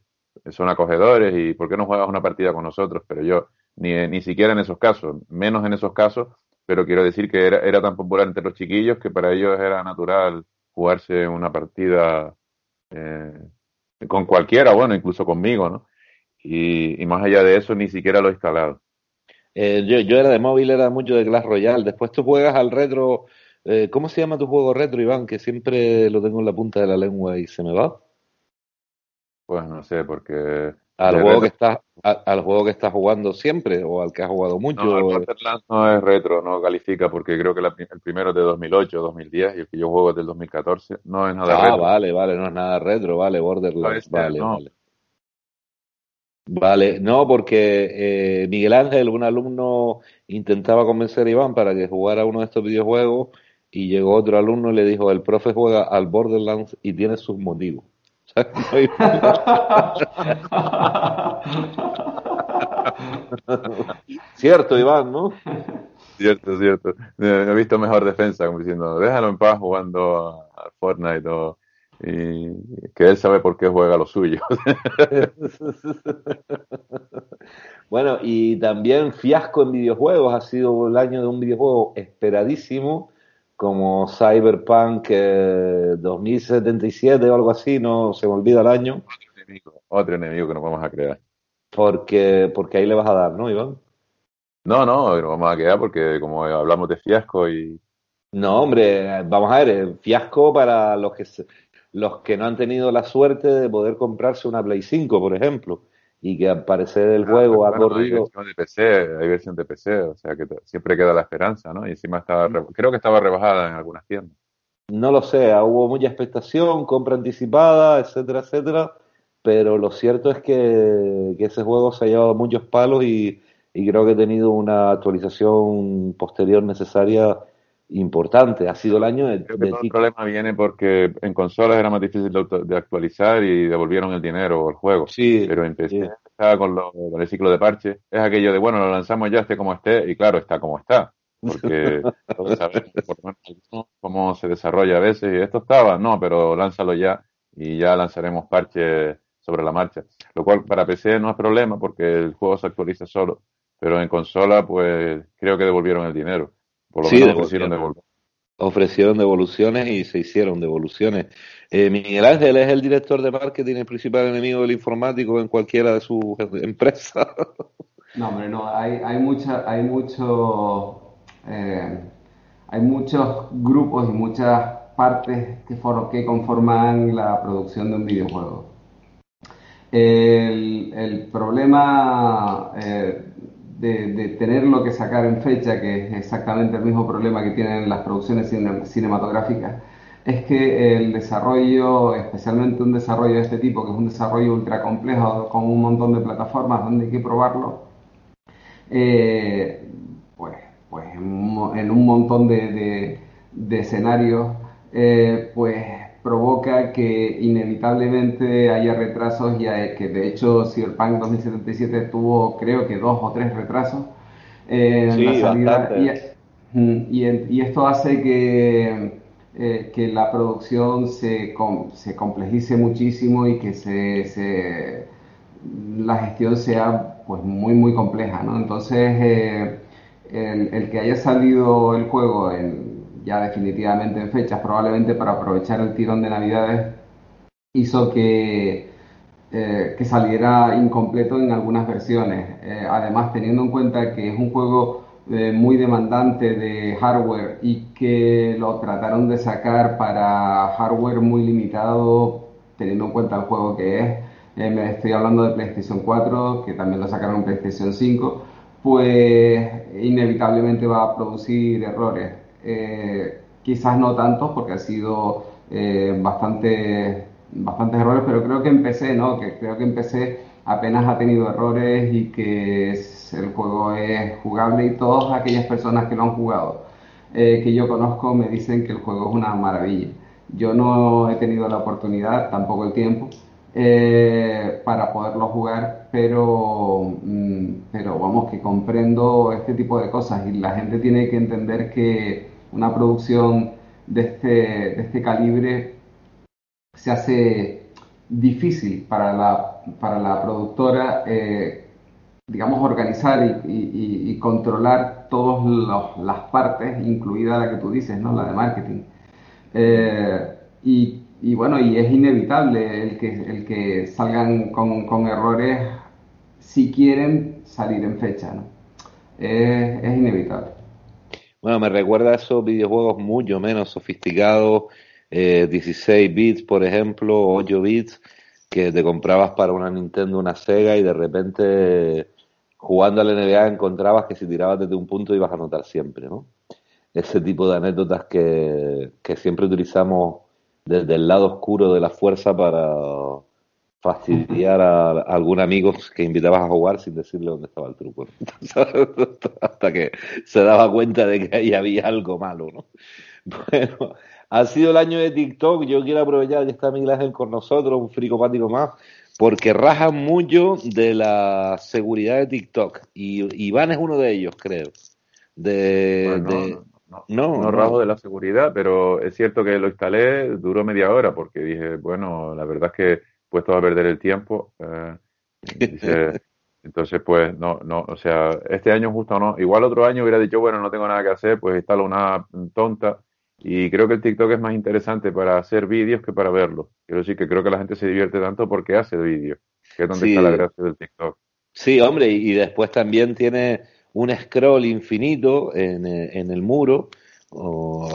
son acogedores y ¿por qué no juegas una partida con nosotros? Pero yo ni, ni siquiera en esos casos, menos en esos casos, pero quiero decir que era, era tan popular entre los chiquillos que para ellos era natural jugarse una partida eh, con cualquiera, bueno, incluso conmigo, ¿no? Y, y, más allá de eso, ni siquiera lo he instalado. Eh, yo, yo era de móvil, era mucho de Clash Royale. Después tú juegas al retro. Eh, ¿Cómo se llama tu juego retro, Iván? Que siempre lo tengo en la punta de la lengua y se me va. Pues no sé, porque al juego que estás al, juego que estás jugando siempre o al que has jugado mucho no, el no es retro no califica porque creo que el primero es de 2008 2010 y el que yo juego es del 2014 no es nada ah, retro vale vale no es nada retro vale Borderlands vale vale Vale, no, porque eh, Miguel Ángel, un alumno, intentaba convencer a Iván para que jugara uno de estos videojuegos y llegó otro alumno y le dijo, el profe juega al Borderlands y tiene sus motivos. cierto, Iván, ¿no? Cierto, cierto. He visto mejor defensa, como diciendo, déjalo en paz jugando a Fortnite o, y que él sabe por qué juega lo suyo. bueno, y también fiasco en videojuegos, ha sido el año de un videojuego esperadísimo como Cyberpunk 2077 o algo así, no se me olvida el año. Otro enemigo, que nos vamos a crear. Porque, porque ahí le vas a dar, ¿no, Iván? No, no, nos vamos a quedar porque como hablamos de fiasco y... No, hombre, vamos a ver, fiasco para los que, los que no han tenido la suerte de poder comprarse una Play 5, por ejemplo y que al parecer el juego ha corrido. Hay versión de PC, hay versión de PC, o sea que siempre queda la esperanza, ¿no? Y encima estaba, creo que estaba rebajada en algunas tiendas. No lo sé, hubo mucha expectación, compra anticipada, etcétera, etcétera, pero lo cierto es que, ese juego se ha llevado muchos palos y, y creo que ha tenido una actualización posterior necesaria importante. Ha sido el año de. Creo que todo el problema viene porque en consolas era más difícil de, actualizar y devolvieron el dinero o el juego. Sí. Pero empecé con, con, el ciclo de parche. Es aquello de, bueno, lo lanzamos ya, esté como esté, y claro, está como está. Porque todos sabemos cómo se desarrolla a veces. Y esto estaba, no, pero lánzalo ya y ya lanzaremos parches sobre la marcha. Lo cual para PC no es problema porque el juego se actualiza solo. Pero en consola, pues creo que devolvieron el dinero. Por lo sí, menos ofrecieron devoluciones. Ofrecieron devoluciones y se hicieron devoluciones. Eh, Miguel Ángel es el director de marketing, el principal enemigo del informático en cualquiera de sus empresas. No, hombre, no, hay, hay, mucha, hay, mucho, eh, hay muchos grupos y muchas partes que, for, que conforman la producción de un videojuego. El, el problema eh, de, tenerlo que sacar en fecha, que es exactamente el mismo problema que tienen las producciones cinematográficas, es que el desarrollo, especialmente un desarrollo de este tipo, que es un desarrollo ultra complejo con un montón de plataformas donde hay que probarlo, eh, pues, pues en, un montón de, escenarios, eh, pues provoca que inevitablemente haya retrasos y que de hecho Cyberpunk 2077 tuvo creo que dos o tres retrasos en la salida y, esto hace que, eh, que la producción se, se, complejice muchísimo y que se, la gestión sea pues muy muy compleja ¿no? entonces eh, el, el que haya salido el juego en ya definitivamente en fechas, probablemente para aprovechar el tirón de Navidades, hizo que, eh, saliera incompleto en algunas versiones. Eh, además, teniendo en cuenta que es un juego eh, muy demandante de hardware y que lo trataron de sacar para hardware muy limitado, teniendo en cuenta el juego que es. Me estoy hablando de PlayStation 4, que también lo sacaron en PlayStation 5, pues inevitablemente va a producir errores. Eh, quizás no tantos, porque ha sido bastante, bastantes errores, pero creo que empecé, ¿no? Que creo que empecé apenas ha tenido errores y que el juego es jugable y todas aquellas personas que lo han jugado eh, que yo conozco me dicen que el juego es una maravilla. Yo no he tenido la oportunidad, tampoco el tiempo, eh, para poderlo jugar, pero, mm, pero vamos, que comprendo este tipo de cosas y la gente tiene que entender que una producción de este, de este calibre se hace difícil para la, para la productora, eh, digamos, organizar y, controlar todas las partes, incluida la que tú dices, ¿no? La de marketing. Eh, y, bueno, y es inevitable el que, el que salgan con, errores si quieren salir en fecha, ¿no? es inevitable. Bueno, me recuerda a esos videojuegos mucho menos sofisticados 16 eh, bits, por ejemplo, 8 bits, que te comprabas para una Nintendo, una Sega y de repente jugando a la NBA encontrabas que si tirabas desde un punto ibas a anotar siempre, ¿no? Ese tipo de anécdotas que, que siempre utilizamos desde el lado oscuro de la fuerza para fastidiar a, algún amigo que invitabas a jugar sin decirle dónde estaba el truco. Hasta que se daba cuenta de que ahí había algo malo, ¿no? Bueno, ha sido el año de TikTok. Yo quiero aprovechar que está Miguel Ángel con nosotros, un fricopático más, porque rajan mucho de la seguridad de TikTok. Y Iván es uno de ellos, creo. De, no, no, rajo de la seguridad, pero es cierto que lo instalé, duró media hora, porque dije, bueno, la verdad es que puesto a perder el tiempo. Eh, entonces, pues, no, no, o sea, este año justo no. Igual otro año hubiera dicho, bueno, no tengo nada que hacer, pues instalo una tonta y creo que el TikTok es más interesante para hacer vídeos que para verlos. Quiero decir que creo que la gente se divierte tanto porque hace vídeos, que es donde está la gracia del TikTok. Sí, hombre, y después también tiene un scroll infinito en, en el muro,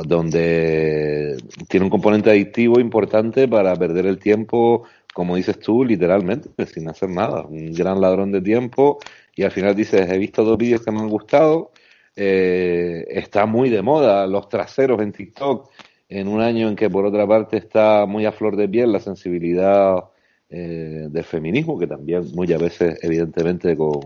donde tiene un componente adictivo importante para perder el tiempo, como dices tú, literalmente, sin hacer nada. Un gran ladrón de tiempo y al final dices, he visto dos vídeos que me han gustado, eh, está muy de moda los traseros en TikTok, en un año en que por otra parte está muy a flor de piel la sensibilidad eh, del feminismo, que también muchas veces evidentemente con,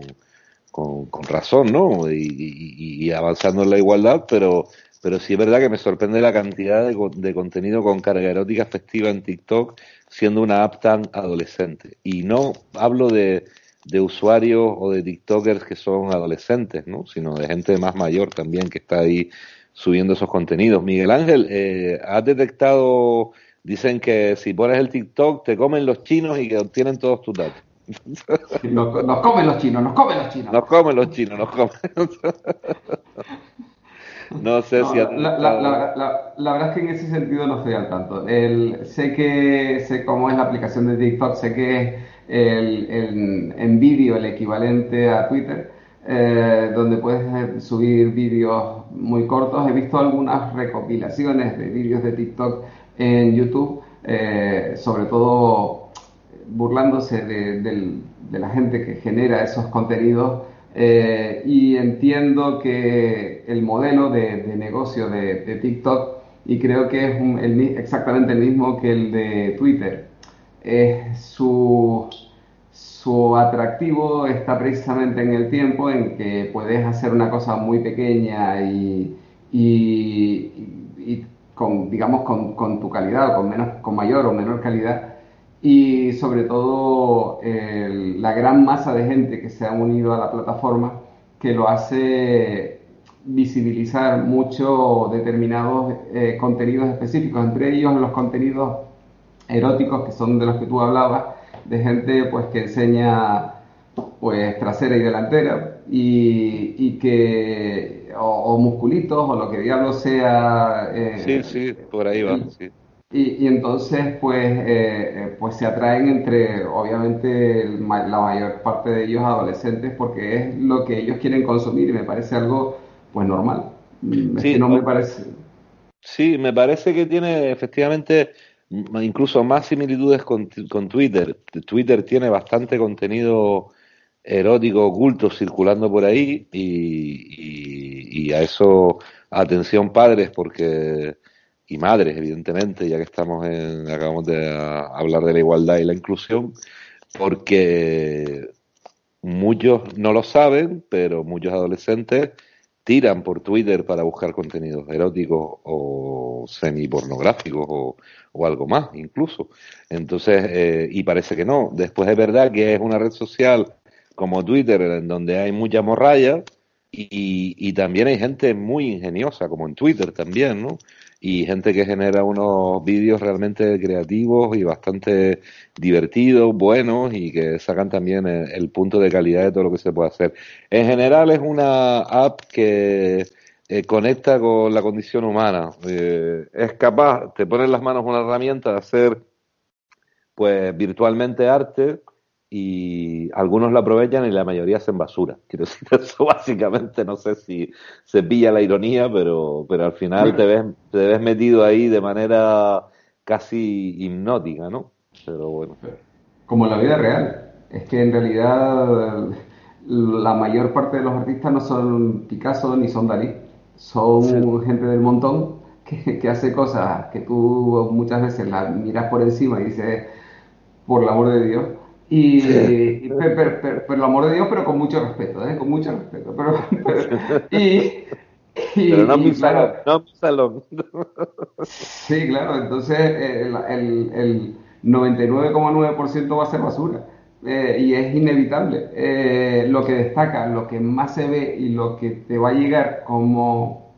con, razón, ¿no? Y, avanzando en la igualdad, pero, pero sí es verdad que me sorprende la cantidad de, de contenido con carga erótica festiva en TikTok siendo una app tan adolescente. Y no hablo de de usuarios o de TikTokers que son adolescentes, ¿no? Sino de gente más mayor también que está ahí subiendo esos contenidos. Miguel Ángel, eh, ¿has detectado, dicen que si pones el TikTok te comen los chinos y que obtienen todos tus datos? nos, comen los chinos, nos comen los chinos. Nos comen los chinos, nos comen. no sé si... La, la, la, verdad es que en ese sentido no estoy al tanto. El, sé que sé cómo es la aplicación de TikTok, sé que el, en vídeo el equivalente a Twitter, eh, donde puedes eh, subir vídeos muy cortos. He visto algunas recopilaciones de vídeos de TikTok en YouTube, eh, sobre todo burlándose de, la gente que genera esos contenidos. Y entiendo que el modelo de, negocio de, TikTok, y creo que es exactamente el mismo que el de Twitter, es su su atractivo está precisamente en el tiempo en que puedes hacer una cosa muy pequeña y, con, digamos, con, tu calidad, con, menos, con mayor o menor calidad. Y sobre todo la gran masa de gente que se ha unido a la plataforma que lo hace visibilizar mucho determinados eh, contenidos específicos, entre ellos los contenidos eróticos que son de los que tú hablabas, de gente pues que enseña pues trasera y delantera y, y que o, musculitos o lo que diablo sea eh, sí sí por ahí va y, y, entonces pues eh, eh, pues se atraen entre obviamente la mayor parte de ellos adolescentes porque es lo que ellos quieren consumir y me parece algo pues normal. Mm, sí, no me parece. Sí, me parece que tiene efectivamente incluso más similitudes con, con Twitter. Twitter tiene bastante contenido erótico oculto circulando por ahí y, y, a eso atención padres porque y madres evidentemente ya que estamos en acabamos de hablar de la igualdad y la inclusión porque muchos no lo saben pero muchos adolescentes tiran por Twitter para buscar contenidos eróticos o semi-pornográficos o, o algo más incluso. Entonces, eh, y parece que no. Después es verdad que es una red social como Twitter en donde hay mucha morralla y, y también hay gente muy ingeniosa como en Twitter también, ¿no? Y gente que genera unos vídeos realmente creativos y bastante divertidos, buenos y que sacan también el, punto de calidad de todo lo que se puede hacer. En general es una app que eh, conecta con la condición humana. Eh, es capaz, te pone en las manos una herramienta de hacer pues virtualmente arte y algunos la aprovechan y la mayoría hacen basura. Quiero decir, eso básicamente no sé si se pilla la ironía, pero, pero al final te ves, te ves metido ahí de manera casi hipnótica, ¿no? Pero bueno. Como en la vida real. Es que en realidad la mayor parte de los artistas no son Picasso ni son Dalí. Son gente del montón que, que hace cosas que tú muchas veces las miras por encima y dices, por el amor de Dios, y, pero, el amor de Dios, pero con mucho respeto, ¿eh? con mucho respeto. Pero, y, pero no mi salón, no mi salón. Sí, claro, entonces el, el, el 99,9% va a ser basura. Eh, y es inevitable. Eh, lo que destaca, lo que más se ve y lo que te va a llegar como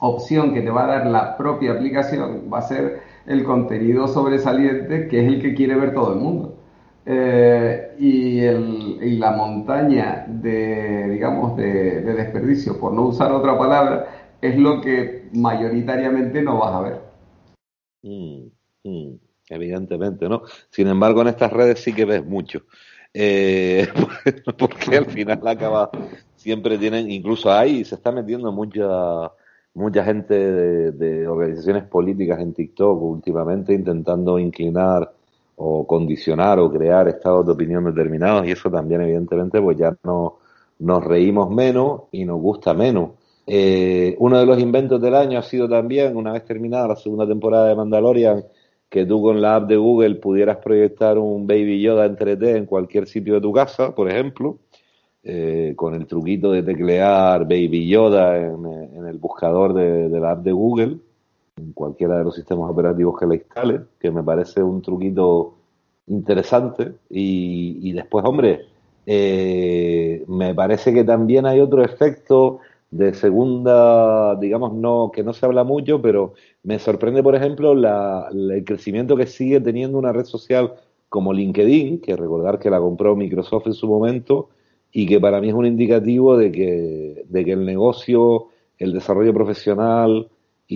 opción que te va a dar la propia aplicación va a ser el contenido sobresaliente que es el que quiere ver todo el mundo. Eh, y, el, la montaña de, digamos, de, desperdicio, por no usar otra palabra, es lo que mayoritariamente no vas a ver. Mm, mm, evidentemente, ¿no? Sin embargo, en estas redes sí que ves mucho. Eh, porque al final acaba, siempre tienen, incluso ahí se está metiendo mucha mucha gente de organizaciones políticas en TikTok últimamente intentando inclinar o condicionar o crear estados de opinión determinados y eso también evidentemente pues ya no nos reímos menos y nos gusta menos. Eh, uno de los inventos del año ha sido también, una vez terminada la segunda temporada de Mandalorian, que tú con la app de Google pudieras proyectar un Baby Yoda en 3D en cualquier sitio de tu casa, por ejemplo, eh, con el truquito de teclear Baby Yoda en, el buscador de la app de Google en cualquiera de los sistemas operativos que la instale, que me parece un truquito interesante. Y, después, hombre, eh, me parece que también hay otro efecto de segunda, digamos, no que no se habla mucho, pero me sorprende, por ejemplo, la, el crecimiento que sigue teniendo una red social como LinkedIn, que recordar que la compró Microsoft en su momento y que para mí es un indicativo de que, de que el negocio, el desarrollo profesional,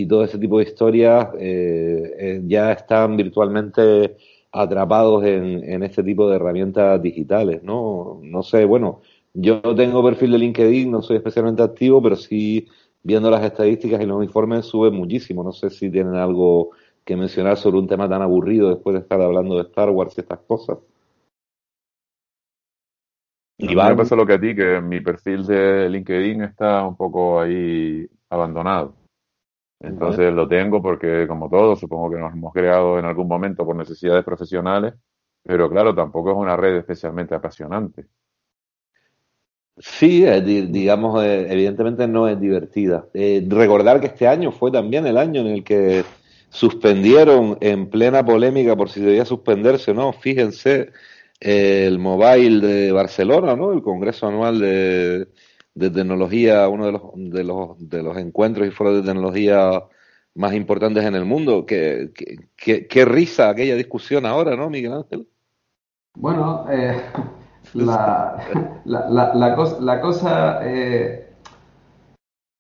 y todo ese tipo de historias eh, eh, ya están virtualmente atrapados en, en, este tipo de herramientas digitales, ¿no? No sé, bueno, yo tengo perfil de LinkedIn, no soy especialmente activo, pero sí viendo las estadísticas y los informes sube muchísimo. No sé si tienen algo que mencionar sobre un tema tan aburrido después de estar hablando de Star Wars y estas cosas. Y me pasa lo que a ti, que mi perfil de LinkedIn está un poco ahí abandonado. Entonces lo tengo porque, como todos, supongo que nos hemos creado en algún momento por necesidades profesionales, pero claro, tampoco es una red especialmente apasionante. Sí, digamos, eh, evidentemente no es divertida. Eh, recordar que este año fue también el año en el que suspendieron en plena polémica por si debía suspenderse o no, fíjense, el Mobile de Barcelona, ¿no? El Congreso Anual de, de tecnología, uno de los, de los, de los encuentros y foros de tecnología más importantes en el mundo. Qué, qué, risa aquella discusión ahora, ¿no, Miguel Ángel? Bueno, eh, la, la, la, cosa, la cosa eh,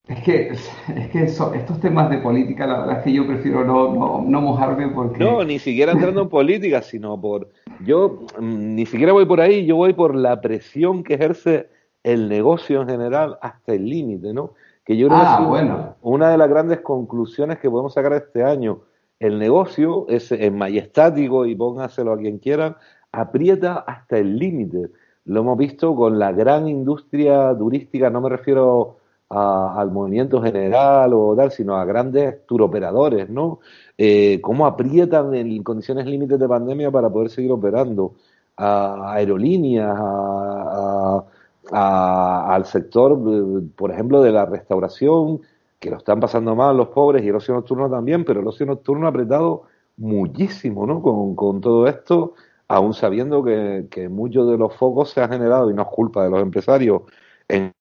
es que, es que estos temas de política, la verdad es que yo prefiero no, no, no mojarme porque... No, ni siquiera entrando en política, sino por... Yo mm, ni siquiera voy por ahí, yo voy por la presión que ejerce el negocio en general hasta el límite, ¿no? que yo creo Ah, que es bueno. una de las grandes conclusiones que podemos sacar este año. El negocio es, es majestático y póngaselo a quien quiera, aprieta hasta el límite. Lo hemos visto con la gran industria turística, no me refiero a- al movimiento general o tal, sino a grandes turoperadores, ¿no? Eh, cómo aprietan en condiciones límites de pandemia para poder seguir operando. A aerolíneas, a- a- al sector, eh, por ejemplo, de la restauración, que lo están pasando mal los pobres y el ocio nocturno también, pero el ocio nocturno ha apretado muchísimo, ¿no? Con, con todo esto, aún sabiendo que, que muchos de los focos se han generado, y no es culpa de los empresarios en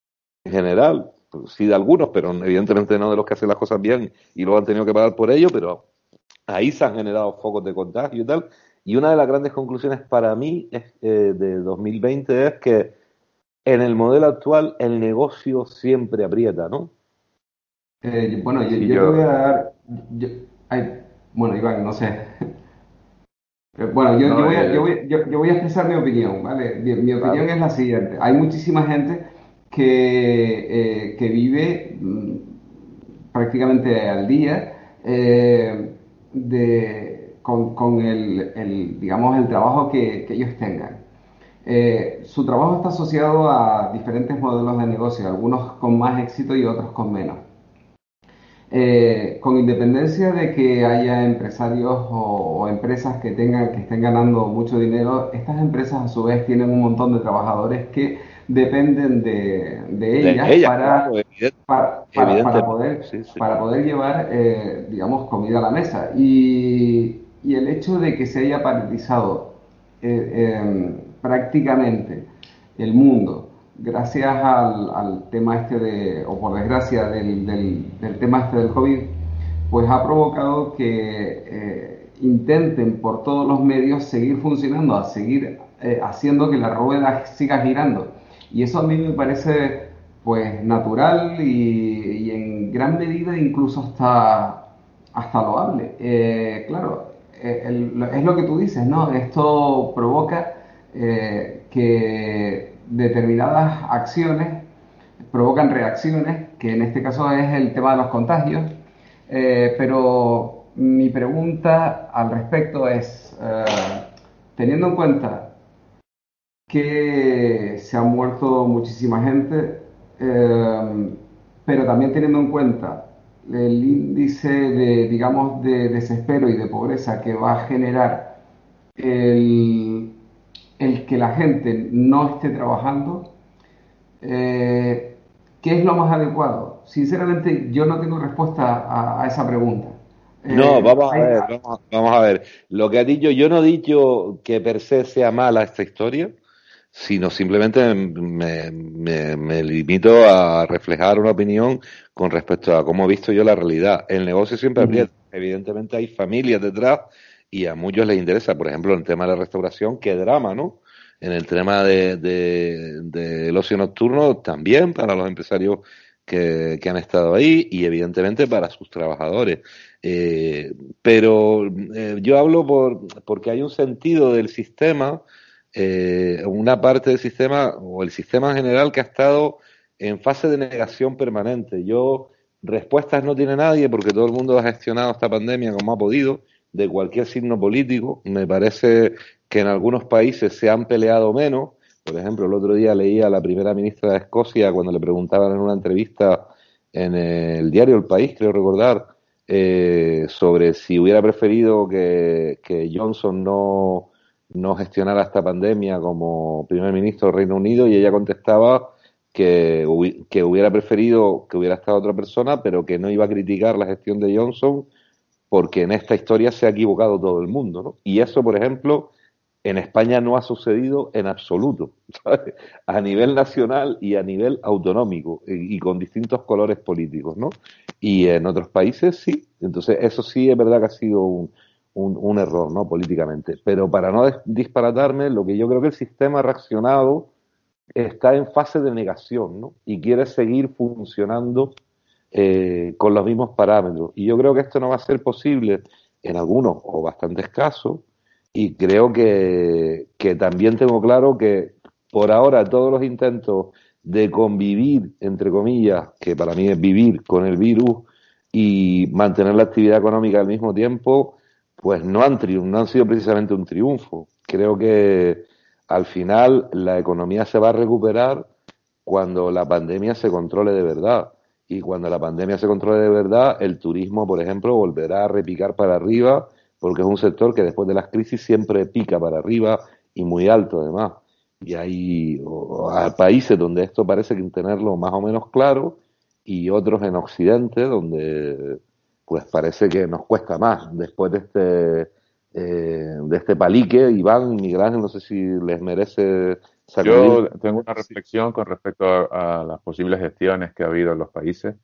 general, sí de algunos, pero evidentemente no de los que hacen las cosas bien y luego han tenido que pagar por ello, pero ahí se han generado focos de contagio y tal. Y una de las grandes conclusiones para mí eh, de 2020 es que en el modelo actual el negocio siempre aprieta, ¿no? Eh, bueno, yo, te voy a dar. yo- ay, bueno, Iván, no sé. Eh, Bueno, yo, No, yo voy a, eh, yo voy- yo- voy a expresar mi opinión, ¿vale? Mi, mi opinión es la siguiente. Hay muchísima gente que, eh, que vive mm, prácticamente al día eh, de, con, con el, el, digamos, el trabajo que, que ellos tengan. Eh, su trabajo está asociado a diferentes modelos de negocio, algunos con más éxito y otros con menos. Eh, con independencia de que haya empresarios o, o empresas que tengan, que estén ganando mucho dinero, estas empresas a su vez tienen un montón de trabajadores que dependen de, de De ellas para, claro, evidente. para, para- Evidente. para poder, Sí, sí. para poder llevar, eh, digamos, comida a la mesa. Y, y el hecho de que se haya paralizado eh, em, prácticamente el mundo gracias al, tema este de, o por desgracia del, del- tema este del COVID, pues ha provocado que eh, intenten por todos los medios seguir funcionando, a seguir eh, haciendo que la rueda siga girando. Y eso a mí me parece pues natural y, en gran medida incluso hasta, hasta loable. Eh, claro, es lo que tú dices, ¿no? Esto provoca eh, que determinadas acciones provocan reacciones, que en este caso es el tema de los contagios. Eh, pero mi pregunta al respecto es, eh, teniendo en cuenta que se ha muerto muchísima gente, pero también teniendo en cuenta el índice de, digamos, de desespero y de pobreza que va a generar el, el que la gente no esté trabajando, eh, ¿qué es lo más adecuado? Sinceramente, yo no tengo respuesta a, a esa pregunta. No, Eh, vamos a ver, vamos, vamos a ver. Lo que ha dicho, yo no he dicho que per se sea mala esta historia, sino simplemente me, me- me limito a reflejar una opinión con respecto a cómo he visto yo la realidad. El negocio siempre aprieta. Evidentemente hay familias detrás y a muchos les interesa, por ejemplo, en el tema de la restauración, qué drama, ¿no? En el tema de, de- del ocio nocturno, también para los empresarios que, que han estado ahí y evidentemente para sus trabajadores. Eh, pero eh, yo hablo por, porque hay un sentido del sistema, eh, una parte del sistema o el sistema en general que ha estado en fase de negación permanente. Yo respuestas no tiene nadie porque todo el mundo ha gestionado esta pandemia como ha podido, de cualquier signo político. Me parece que en algunos países se han peleado menos. Por ejemplo, el otro día leía a la primera ministra de Escocia cuando le preguntaban en una entrevista en el diario El País, creo recordar, eh, sobre si hubiera preferido que, que Johnson no, no gestionara esta pandemia como primer ministro del Reino Unido y ella contestaba que, que hubiera preferido que hubiera estado otra persona, pero que no iba a criticar la gestión de Johnson porque en esta historia se ha equivocado todo el mundo, ¿no? Y eso, por ejemplo, en España no ha sucedido en absoluto. A nivel nacional y a nivel autonómico y, y con distintos colores políticos, ¿no? Y en otros países sí. Entonces, eso sí es verdad que ha sido un, un, error, ¿no? Políticamente. Pero para no disparatarme, lo que yo creo que el sistema reaccionado está en fase de negación, ¿no? Y quiere seguir funcionando eh, con los mismos parámetros. Y yo creo que esto no va a ser posible en algunos o bastantes casos. Y creo que, que también tengo claro que por ahora todos los intentos de convivir, entre comillas, que para mí es vivir con el virus y mantener la actividad económica al mismo tiempo, pues no han, no han sido precisamente un triunfo. Creo que al final la economía se va a recuperar cuando la pandemia se controle de verdad. Y cuando la pandemia se controle de verdad, el turismo, por ejemplo, volverá a repicar para arriba, porque es un sector que después de las crisis siempre pica para arriba y muy alto además. Y hay países donde esto parece que tenerlo más o menos claro y otros en Occidente donde pues parece que nos cuesta más después de este eh, de este palique Iván Miguel no sé si les merece yo tengo una reflexión con respecto a, las posibles gestiones que ha habido en los países.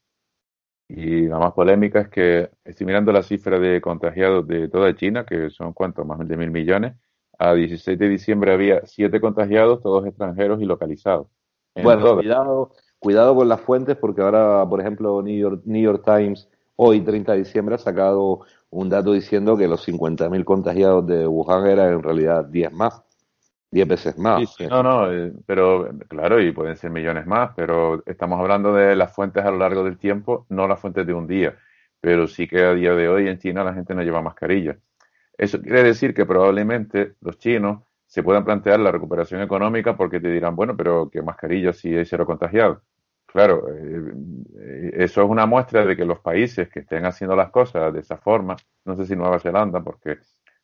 Y la más polémica es que, estoy mirando la cifra de contagiados de toda China, que son cuántos, más de mil millones, a 16 de diciembre había siete contagiados, todos extranjeros y localizados. Bueno, cuidado, cuidado con las fuentes, porque ahora, por ejemplo, New York, New York Times, hoy, 30 de diciembre, ha sacado un dato diciendo que los 50.000 contagiados de Wuhan eran en realidad 10 más. 10 veces más. no, no, eh, pero claro, y pueden ser millones más, pero estamos hablando de las fuentes a lo largo del tiempo, no las fuentes de un día. Pero sí que a día de hoy en China la gente no lleva mascarilla. Eso quiere decir que probablemente los chinos se puedan plantear la recuperación económica porque te dirán, bueno, pero ¿qué mascarilla si hay cero contagiados? Claro, eh, eso es una muestra de que los países que estén haciendo las cosas de esa forma, no sé si Nueva Zelanda, porque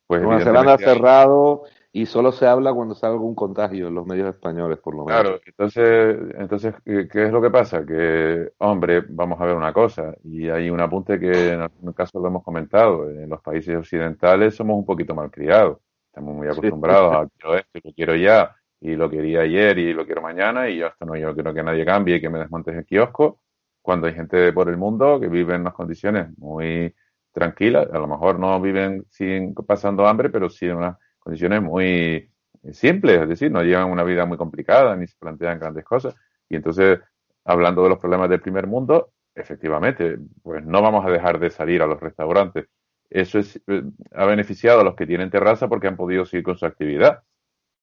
pues Nueva Zelanda ha cerrado y solo se habla cuando sale algún contagio en los medios españoles, por lo menos. Claro, entonces, entonces ¿qué es lo que pasa? Que, hombre, vamos a ver una cosa, y hay un apunte que en algún caso lo hemos comentado, en los países occidentales somos un poquito malcriados, estamos muy acostumbrados a quiero esto, lo quiero ya, y lo quería ayer y lo quiero mañana, y yo hasta no yo quiero que nadie cambie y que me desmontes el kiosco, cuando hay gente por el mundo que vive en unas condiciones muy tranquilas, a lo mejor no viven sin pasando hambre, pero sí en unas condiciones muy simples, es decir, no llevan una vida muy complicada ni se plantean grandes cosas. Y entonces, hablando de los problemas del primer mundo, efectivamente, pues no vamos a dejar de salir a los restaurantes. Eso es, eh, ha beneficiado a los que tienen terraza porque han podido seguir con su actividad.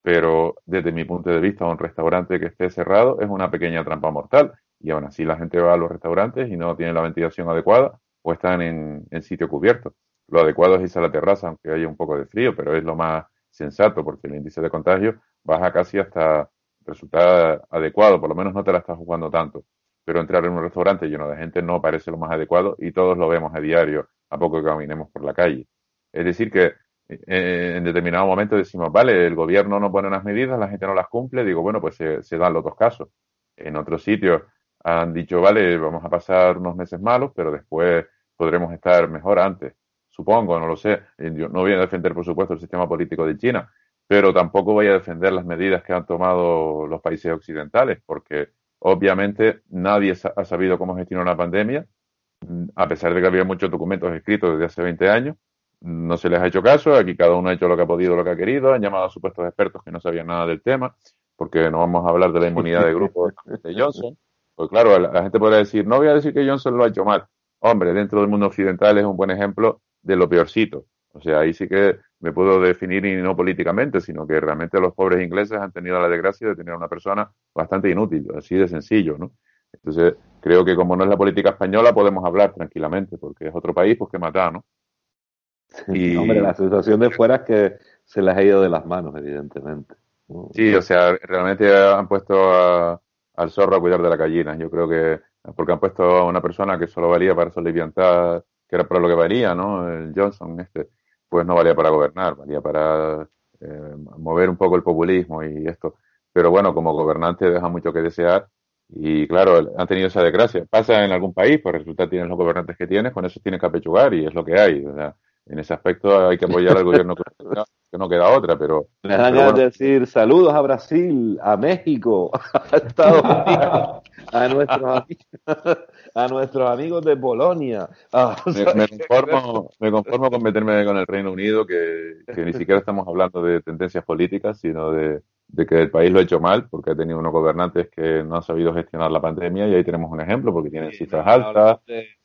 Pero desde mi punto de vista, un restaurante que esté cerrado es una pequeña trampa mortal. Y aún así la gente va a los restaurantes y no tiene la ventilación adecuada o están en, en sitio cubierto. Lo adecuado es irse a la terraza, aunque haya un poco de frío, pero es lo más sensato, porque el índice de contagio baja casi hasta resultar adecuado, por lo menos no te la estás jugando tanto. Pero entrar en un restaurante lleno de gente no parece lo más adecuado y todos lo vemos a diario a poco que caminemos por la calle. Es decir, que eh, en determinado momento decimos, vale, el gobierno no pone unas medidas, la gente no las cumple, digo, bueno, pues se, se dan los dos casos. En otros sitios han dicho, vale, vamos a pasar unos meses malos, pero después podremos estar mejor antes supongo, no lo sé. Eh, yo no voy a defender, por supuesto, el sistema político de China, pero tampoco voy a defender las medidas que han tomado los países occidentales, porque obviamente nadie ha sabido cómo gestionar una pandemia, a pesar de que había muchos documentos escritos desde hace 20 años. No se les ha hecho caso, aquí cada uno ha hecho lo que ha podido, lo que ha querido, han llamado a supuestos expertos que no sabían nada del tema, porque no vamos a hablar de la inmunidad de grupo de Johnson. Pues claro, la gente podría decir, no voy a decir que Johnson lo ha hecho mal. Hombre, dentro del mundo occidental es un buen ejemplo de lo peorcito. O sea, ahí sí que me puedo definir y no políticamente, sino que realmente los pobres ingleses han tenido la desgracia de tener a una persona bastante inútil, así de sencillo, ¿no? Entonces, creo que como no es la política española, podemos hablar tranquilamente, porque es otro país pues que mata, ¿no? Y... Hombre, la sensación de fuera es que se les ha ido de las manos, evidentemente. Sí, o sea, realmente han puesto al zorro a cuidar de la gallina. Yo creo que porque han puesto a una persona que solo valía para soliviantar que era para lo que valía, ¿no? El Johnson, este, pues no valía para gobernar, valía para eh, mover un poco el populismo y esto. Pero bueno, como gobernante deja mucho que desear y claro, han tenido esa desgracia. Pasa en algún país, pues resulta tienes los gobernantes que tienes, con eso tienes que apechugar y es lo que hay. O sea, en ese aspecto hay que apoyar al gobierno que no queda otra, pero... Me dan ganas de decir saludos a Brasil, a México, a Estados Unidos, a nuestros, a nuestros amigos de Polonia. Ah, me, conformo, me, conformo, con meterme con el Reino Unido, que, ni siquiera estamos hablando de tendencias políticas, sino de, que el país lo ha hecho mal, porque ha tenido unos gobernantes que no han sabido gestionar la pandemia, y ahí tenemos un ejemplo, porque tienen cifras altas.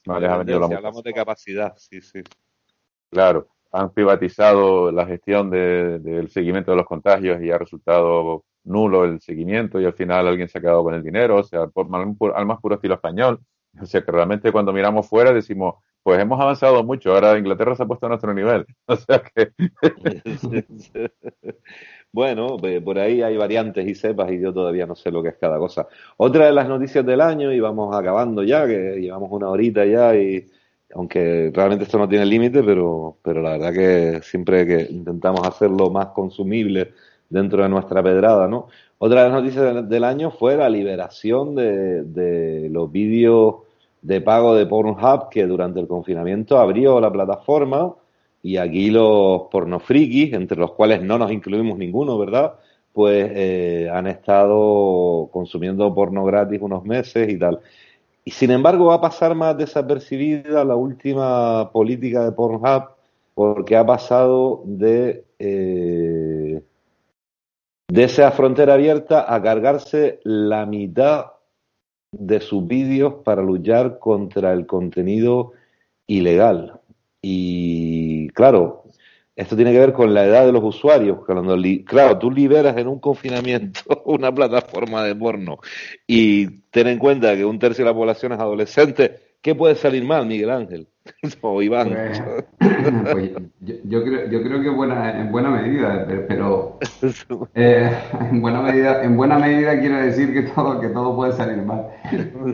hablamos de capacidad, sí, sí. Claro, han privatizado la gestión del seguimiento de los contagios y ha resultado nulo el seguimiento y al final alguien se ha quedado con el dinero, o sea, por, al más puro estilo español. O sea, que realmente cuando miramos fuera decimos, pues hemos avanzado mucho, ahora Inglaterra se ha puesto a nuestro nivel. O sea que... bueno, por ahí hay variantes y cepas y yo todavía no sé lo que es cada cosa. Otra de las noticias del año, y vamos acabando ya, que llevamos una horita ya y aunque realmente esto no tiene límite, pero, pero la verdad que siempre que intentamos hacerlo más consumible dentro de nuestra pedrada, ¿no? Otra de las noticias del año fue la liberación de, de los vídeos de pago de Pornhub que durante el confinamiento abrió la plataforma y aquí los pornofrikis, entre los cuales no nos incluimos ninguno, ¿verdad? Pues eh, han estado consumiendo porno gratis unos meses y tal. Y sin embargo va a pasar más desapercibida la última política de Pornhub porque ha pasado de, eh, de esa frontera abierta a cargarse la mitad de sus vídeos para luchar contra el contenido ilegal. Y claro, esto tiene que ver con la edad de los usuarios. Cuando claro, tú liberas en un confinamiento una plataforma de porno y ten en cuenta que un tercio de la población es adolescente, ¿qué puede salir mal, Miguel Ángel? o Iván. Pues, pues, yo, creo, yo creo que buena, en buena medida, pero eh, en buena medida, en buena medida quiere decir que todo, que todo puede salir mal.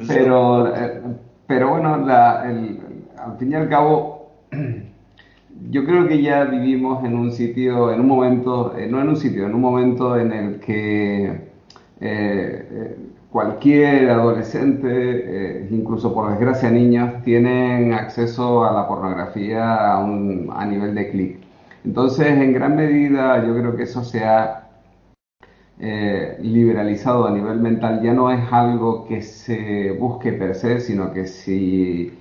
Pero, eh, pero bueno, la, al fin y al cabo, yo creo que ya vivimos en un sitio, en un momento, eh, no en un sitio, en un momento en el que cualquier adolescente, eh, incluso por desgracia niños, tienen acceso a la pornografía a, nivel de clic. Entonces, en gran medida, yo creo que eso se ha eh, liberalizado a nivel mental. Ya no es algo que se busque per se, sino que si,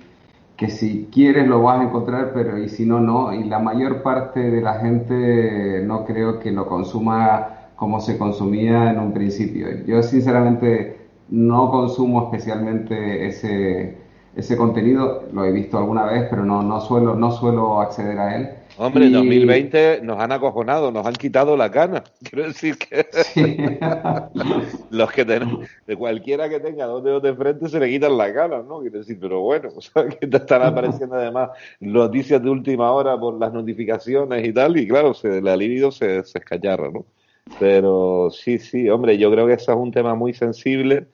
que si quieres lo vas a encontrar, pero y si no, no. Y la mayor parte de la gente no creo que lo consuma como se consumía en un principio. Yo sinceramente no consumo especialmente ese, ese contenido, lo he visto alguna vez, pero no, no, suelo, no suelo acceder a él. Hombre, en 2020 nos han acojonado, nos han quitado la cana. Quiero decir que los que tenemos, de cualquiera que tenga dos dedos de frente se le quitan la cana, ¿no? Quiero decir, pero bueno, o sea, que te están apareciendo además noticias de última hora por las notificaciones y tal, y claro, se, el alivio se, se escacharra, ¿no? Pero sí, sí, hombre, yo creo que eso es un tema muy sensible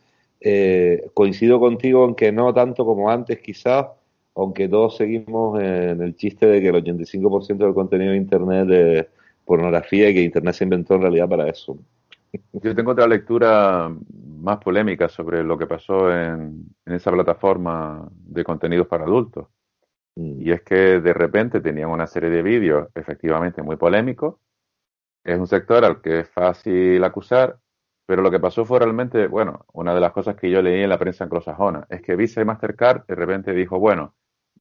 eh, coincido contigo en que no tanto como antes quizás, aunque todos seguimos en el chiste de que el 85% del contenido de Internet es pornografía y que Internet se inventó en realidad para eso. Yo tengo otra lectura más polémica sobre lo que pasó en, esa plataforma de contenidos para adultos. Mm. Y es que de repente tenían una serie de vídeos efectivamente muy polémicos. Es un sector al que es fácil acusar pero lo que pasó fue realmente, bueno, una de las cosas que yo leí en la prensa anglosajona, es que Visa y Mastercard de repente dijo, bueno,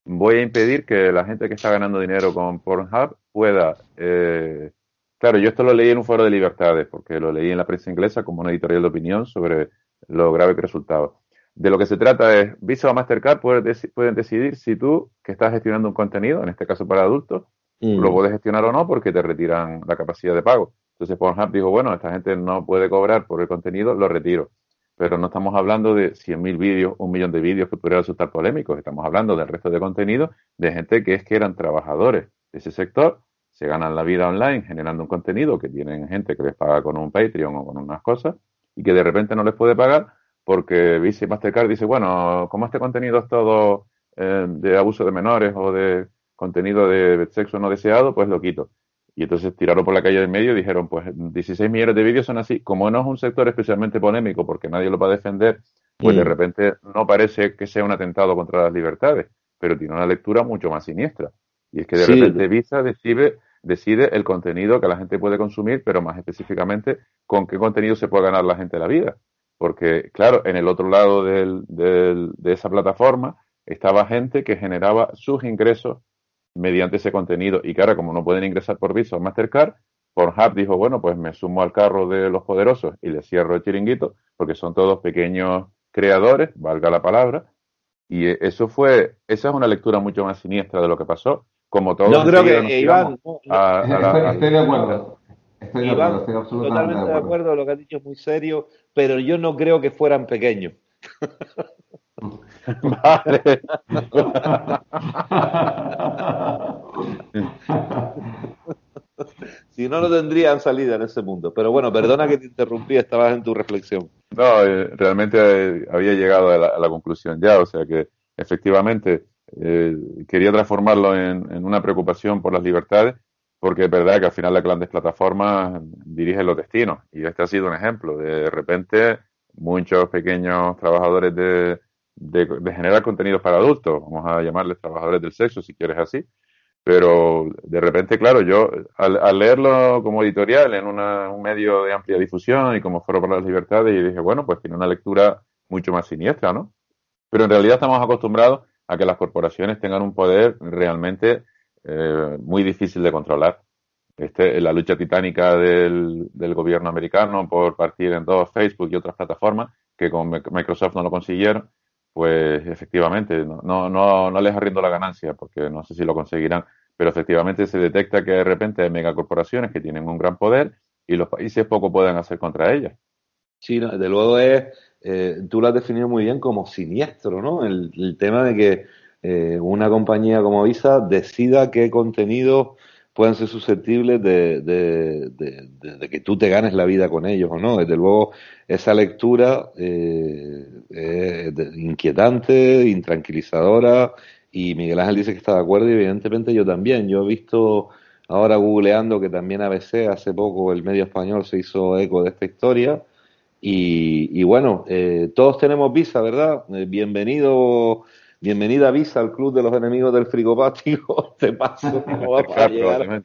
voy a impedir que la gente que está ganando dinero con Pornhub pueda... Eh... claro, yo esto lo leí en un foro de libertades, porque lo leí en la prensa inglesa como una editorial de opinión sobre lo grave que resultaba. De lo que se trata es, Visa o Mastercard pueden, pueden decidir si tú, que estás gestionando un contenido, en este caso para adultos, mm. lo puedes gestionar o no porque te retiran la capacidad de pago. Entonces Pornhub dijo, bueno, esta gente no puede cobrar por el contenido, lo retiro. Pero no estamos hablando de 100.000 vídeos, un millón de vídeos que pudieran resultar polémicos. Estamos hablando del resto de contenido de gente que es que eran trabajadores de ese sector, se ganan la vida online generando un contenido que tienen gente que les paga con un Patreon o con unas cosas y que de repente no les puede pagar porque Visa Mastercard dice, bueno, como este contenido es todo eh, de abuso de menores o de contenido de sexo no deseado, pues lo quito. Y entonces tiraron por la calle del medio y dijeron, pues 16 millones de vídeos son así. Como no es un sector especialmente polémico porque nadie lo va a defender, pues de mm. repente no parece que sea un atentado contra las libertades, pero tiene una lectura mucho más siniestra. Y es que de repente Visa decide, decide el contenido que la gente puede consumir, pero más específicamente con qué contenido se puede ganar la gente la vida. Porque, claro, en el otro lado del, del, de esa plataforma estaba gente que generaba sus ingresos mediante ese contenido. Y que como no pueden ingresar por Visa o Mastercard, Pornhub dijo, bueno, pues me sumo al carro de los poderosos y le cierro el chiringuito, porque son todos pequeños creadores, valga la palabra. Y eso fue, esa es una lectura mucho más siniestra de lo que pasó. Como todos no creo que Iván, estoy de acuerdo. Estoy de acuerdo, estoy absolutamente totalmente de acuerdo. Lo que has dicho es muy serio, pero yo no creo que fueran pequeños. vale. si no, no tendrían salida en ese mundo. Pero bueno, perdona que te interrumpí, estabas en tu reflexión. No, eh, realmente eh, había llegado a la, conclusión ya, o sea que efectivamente eh, quería transformarlo en, una preocupación por las libertades, porque es verdad que al final las grandes plataformas dirigen los destinos, y este ha sido un ejemplo. De repente, muchos pequeños trabajadores de, de generar contenidos para adultos, vamos a llamarles trabajadores del sexo, si quieres así, pero de repente, claro, yo al, leerlo como editorial en un medio de amplia difusión y como Foro para las Libertades, y dije, bueno, pues tiene una lectura mucho más siniestra, ¿no? Pero en realidad estamos acostumbrados a que las corporaciones tengan un poder realmente eh, muy difícil de controlar. Este, la lucha titánica del, del gobierno americano por partir en dos Facebook y otras plataformas, que con Microsoft no lo consiguieron, pues efectivamente, no, no, no, les arriendo la ganancia, porque no sé si lo conseguirán, pero efectivamente se detecta que de repente hay megacorporaciones que tienen un gran poder y los países poco pueden hacer contra ellas. Sí, de luego es, eh, tú lo has definido muy bien como siniestro, ¿no? El, tema de que eh, una compañía como Visa decida qué contenido puedan ser susceptibles de, de, que tú te ganes la vida con ellos o no. Desde luego, esa lectura eh, es inquietante, intranquilizadora, y Miguel Ángel dice que está de acuerdo y evidentemente yo también. Yo he visto ahora googleando que también ABC hace poco el medio español se hizo eco de esta historia. Y, bueno, eh, todos tenemos visa, ¿verdad? Eh, bienvenido bienvenida Visa al club de los enemigos del frigopático. De paso, no va a llegar.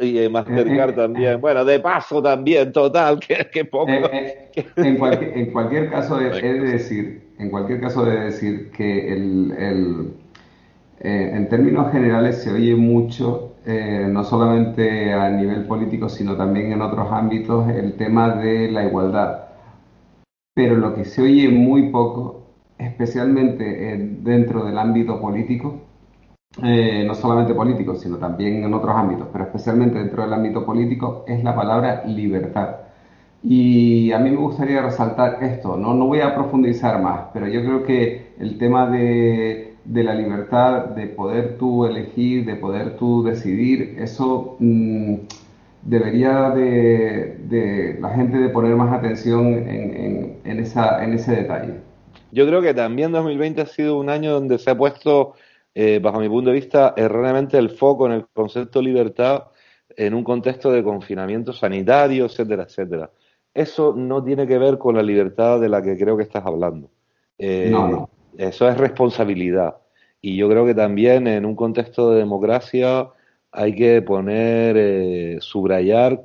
Y eh, Mastercard también. Bueno, de paso también, total, que, que poco. Eh, eh, en, cualquier, en, cualquier, caso, he de decir, en cualquier caso, de decir que el, el en términos generales se oye mucho, no solamente a nivel político, sino también en otros ámbitos, el tema de la igualdad. Pero lo que se oye muy poco especialmente dentro del ámbito político, eh, no solamente político, sino también en otros ámbitos, pero especialmente dentro del ámbito político, es la palabra libertad. Y a mí me gustaría resaltar esto, no, no voy a profundizar más, pero yo creo que el tema de, de la libertad, de poder tú elegir, de poder tú decidir, eso mm, debería de, de, la gente de poner más atención en, en, en, esa, en ese detalle. Yo creo que también 2020 ha sido un año donde se ha puesto, eh, bajo mi punto de vista, erróneamente el foco en el concepto de libertad en un contexto de confinamiento sanitario, etcétera, etcétera. Eso no tiene que ver con la libertad de la que creo que estás hablando. Eh, eso es responsabilidad. Y yo creo que también en un contexto de democracia hay que poner, eh, subrayar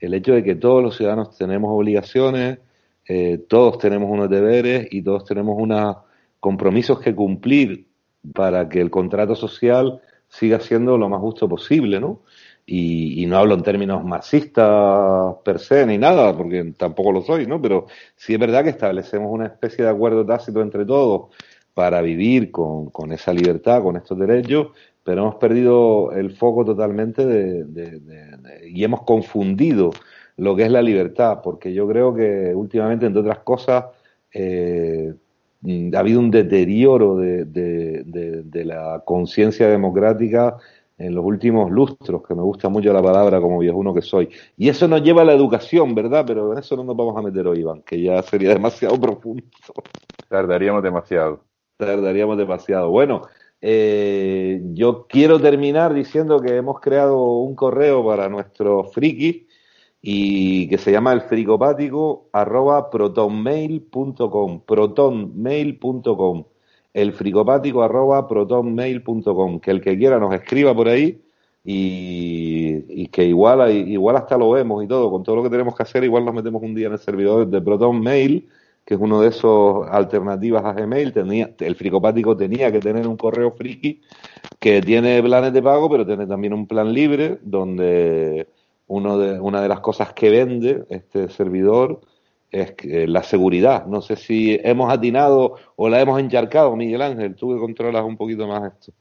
el hecho de que todos los ciudadanos tenemos obligaciones, eh, todos tenemos unos deberes y todos tenemos unos compromisos que cumplir para que el contrato social siga siendo lo más justo posible, ¿no? Y, no hablo en términos marxistas per se ni nada, porque tampoco lo soy, ¿no? Pero sí es verdad que establecemos una especie de acuerdo tácito entre todos para vivir con, esa libertad, con estos derechos, pero hemos perdido el foco totalmente de, y hemos confundido lo que es la libertad, porque yo creo que últimamente, entre otras cosas, eh, ha habido un deterioro de, de, la conciencia democrática en los últimos lustros, que me gusta mucho la palabra como viejuno que soy. Y eso nos lleva a la educación, ¿verdad? Pero en eso no nos vamos a meter hoy, Iván, que ya sería demasiado profundo. Tardaríamos demasiado. Tardaríamos demasiado. Bueno, eh, yo quiero terminar diciendo que hemos creado un correo para nuestros frikis y que se llama el fricopático arroba protonmail.com, protonmail.com, el fricopático arroba protonmail.com, que el que quiera nos escriba por ahí y, que igual, igual hasta lo vemos y todo, con todo lo que tenemos que hacer, igual nos metemos un día en el servidor de ProtonMail, que es uno de esos alternativas a Gmail, tenía, el fricopático tenía que tener un correo friki que tiene planes de pago, pero tiene también un plan libre donde uno de, una de las cosas que vende este servidor es la seguridad. No sé si hemos atinado o la hemos encharcado, Miguel Ángel, tú que controlas un poquito más esto.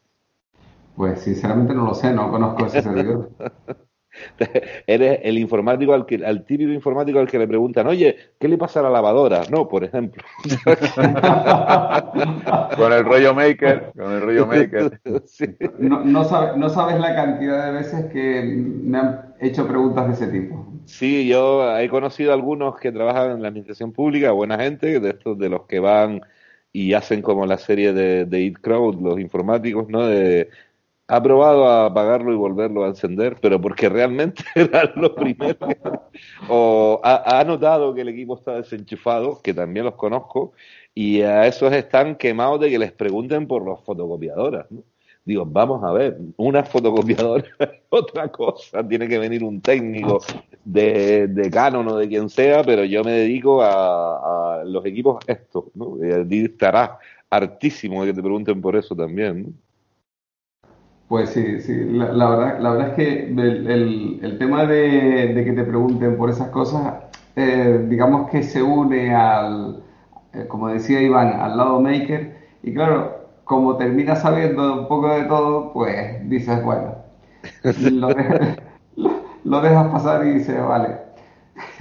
Pues sinceramente no lo sé, no conozco ese servidor. Eres el informático al, que, al típico informático al que le preguntan, oye, ¿qué le pasa a la lavadora? No, por ejemplo. con el rollo maker, con el rollo maker. No, no, no sabes la cantidad de veces que me han hecho preguntas de ese tipo. Sí, yo he conocido algunos que trabajan en la administración pública, buena gente, de estos de los que van y hacen como la serie de, de It Crowd, los informáticos, ¿no? De, ha probado a apagarlo y volverlo a encender, pero porque realmente era lo primero. o ha, notado que el equipo está desenchufado, que también los conozco, y a esos están quemados de que les pregunten por las fotocopiadoras. ¿no? Digo, vamos a ver, una fotocopiadora es otra cosa, tiene que venir un técnico de, de Canon o de quien sea, pero yo me dedico a, a los equipos estos, ¿no? Estará hartísimo de que te pregunten por eso también, ¿no? Pues sí, sí, la, la, verdad, la verdad es que el, el, el tema de, de, que te pregunten por esas cosas, eh, digamos que se une al, eh, como decía Iván, al lado maker, y claro, como terminas sabiendo un poco de todo, pues dices, bueno, lo, dejas, lo, lo dejas pasar y dices, vale.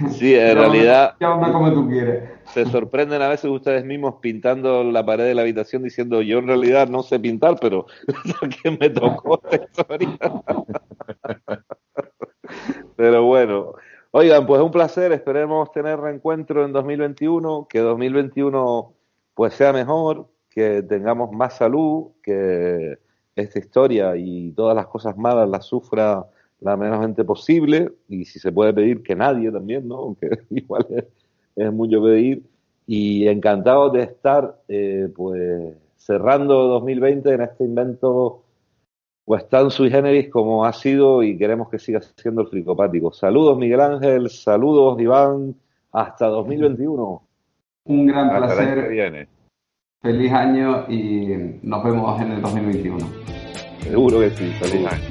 Sí, en realidad. Llámame como tú quieres. Se sorprenden a veces ustedes mismos pintando la pared de la habitación diciendo, yo en realidad no sé pintar, pero que me tocó esta pero bueno. Oigan, pues un placer, esperemos tener reencuentro en 2021, que 2021 pues sea mejor, que tengamos más salud, que esta historia y todas las cosas malas las sufra la menos gente posible y si se puede pedir que nadie también, ¿no? Aunque igual es, es mucho pedir. Y encantado de estar, eh, pues, cerrando 2020 en este invento, pues, tan sui generis como ha sido y queremos que siga siendo el fricopático. Saludos, Miguel Ángel, saludos, Iván, hasta 2021. Un gran hasta placer. Feliz año y nos vemos en el 2021. Seguro que sí, feliz año.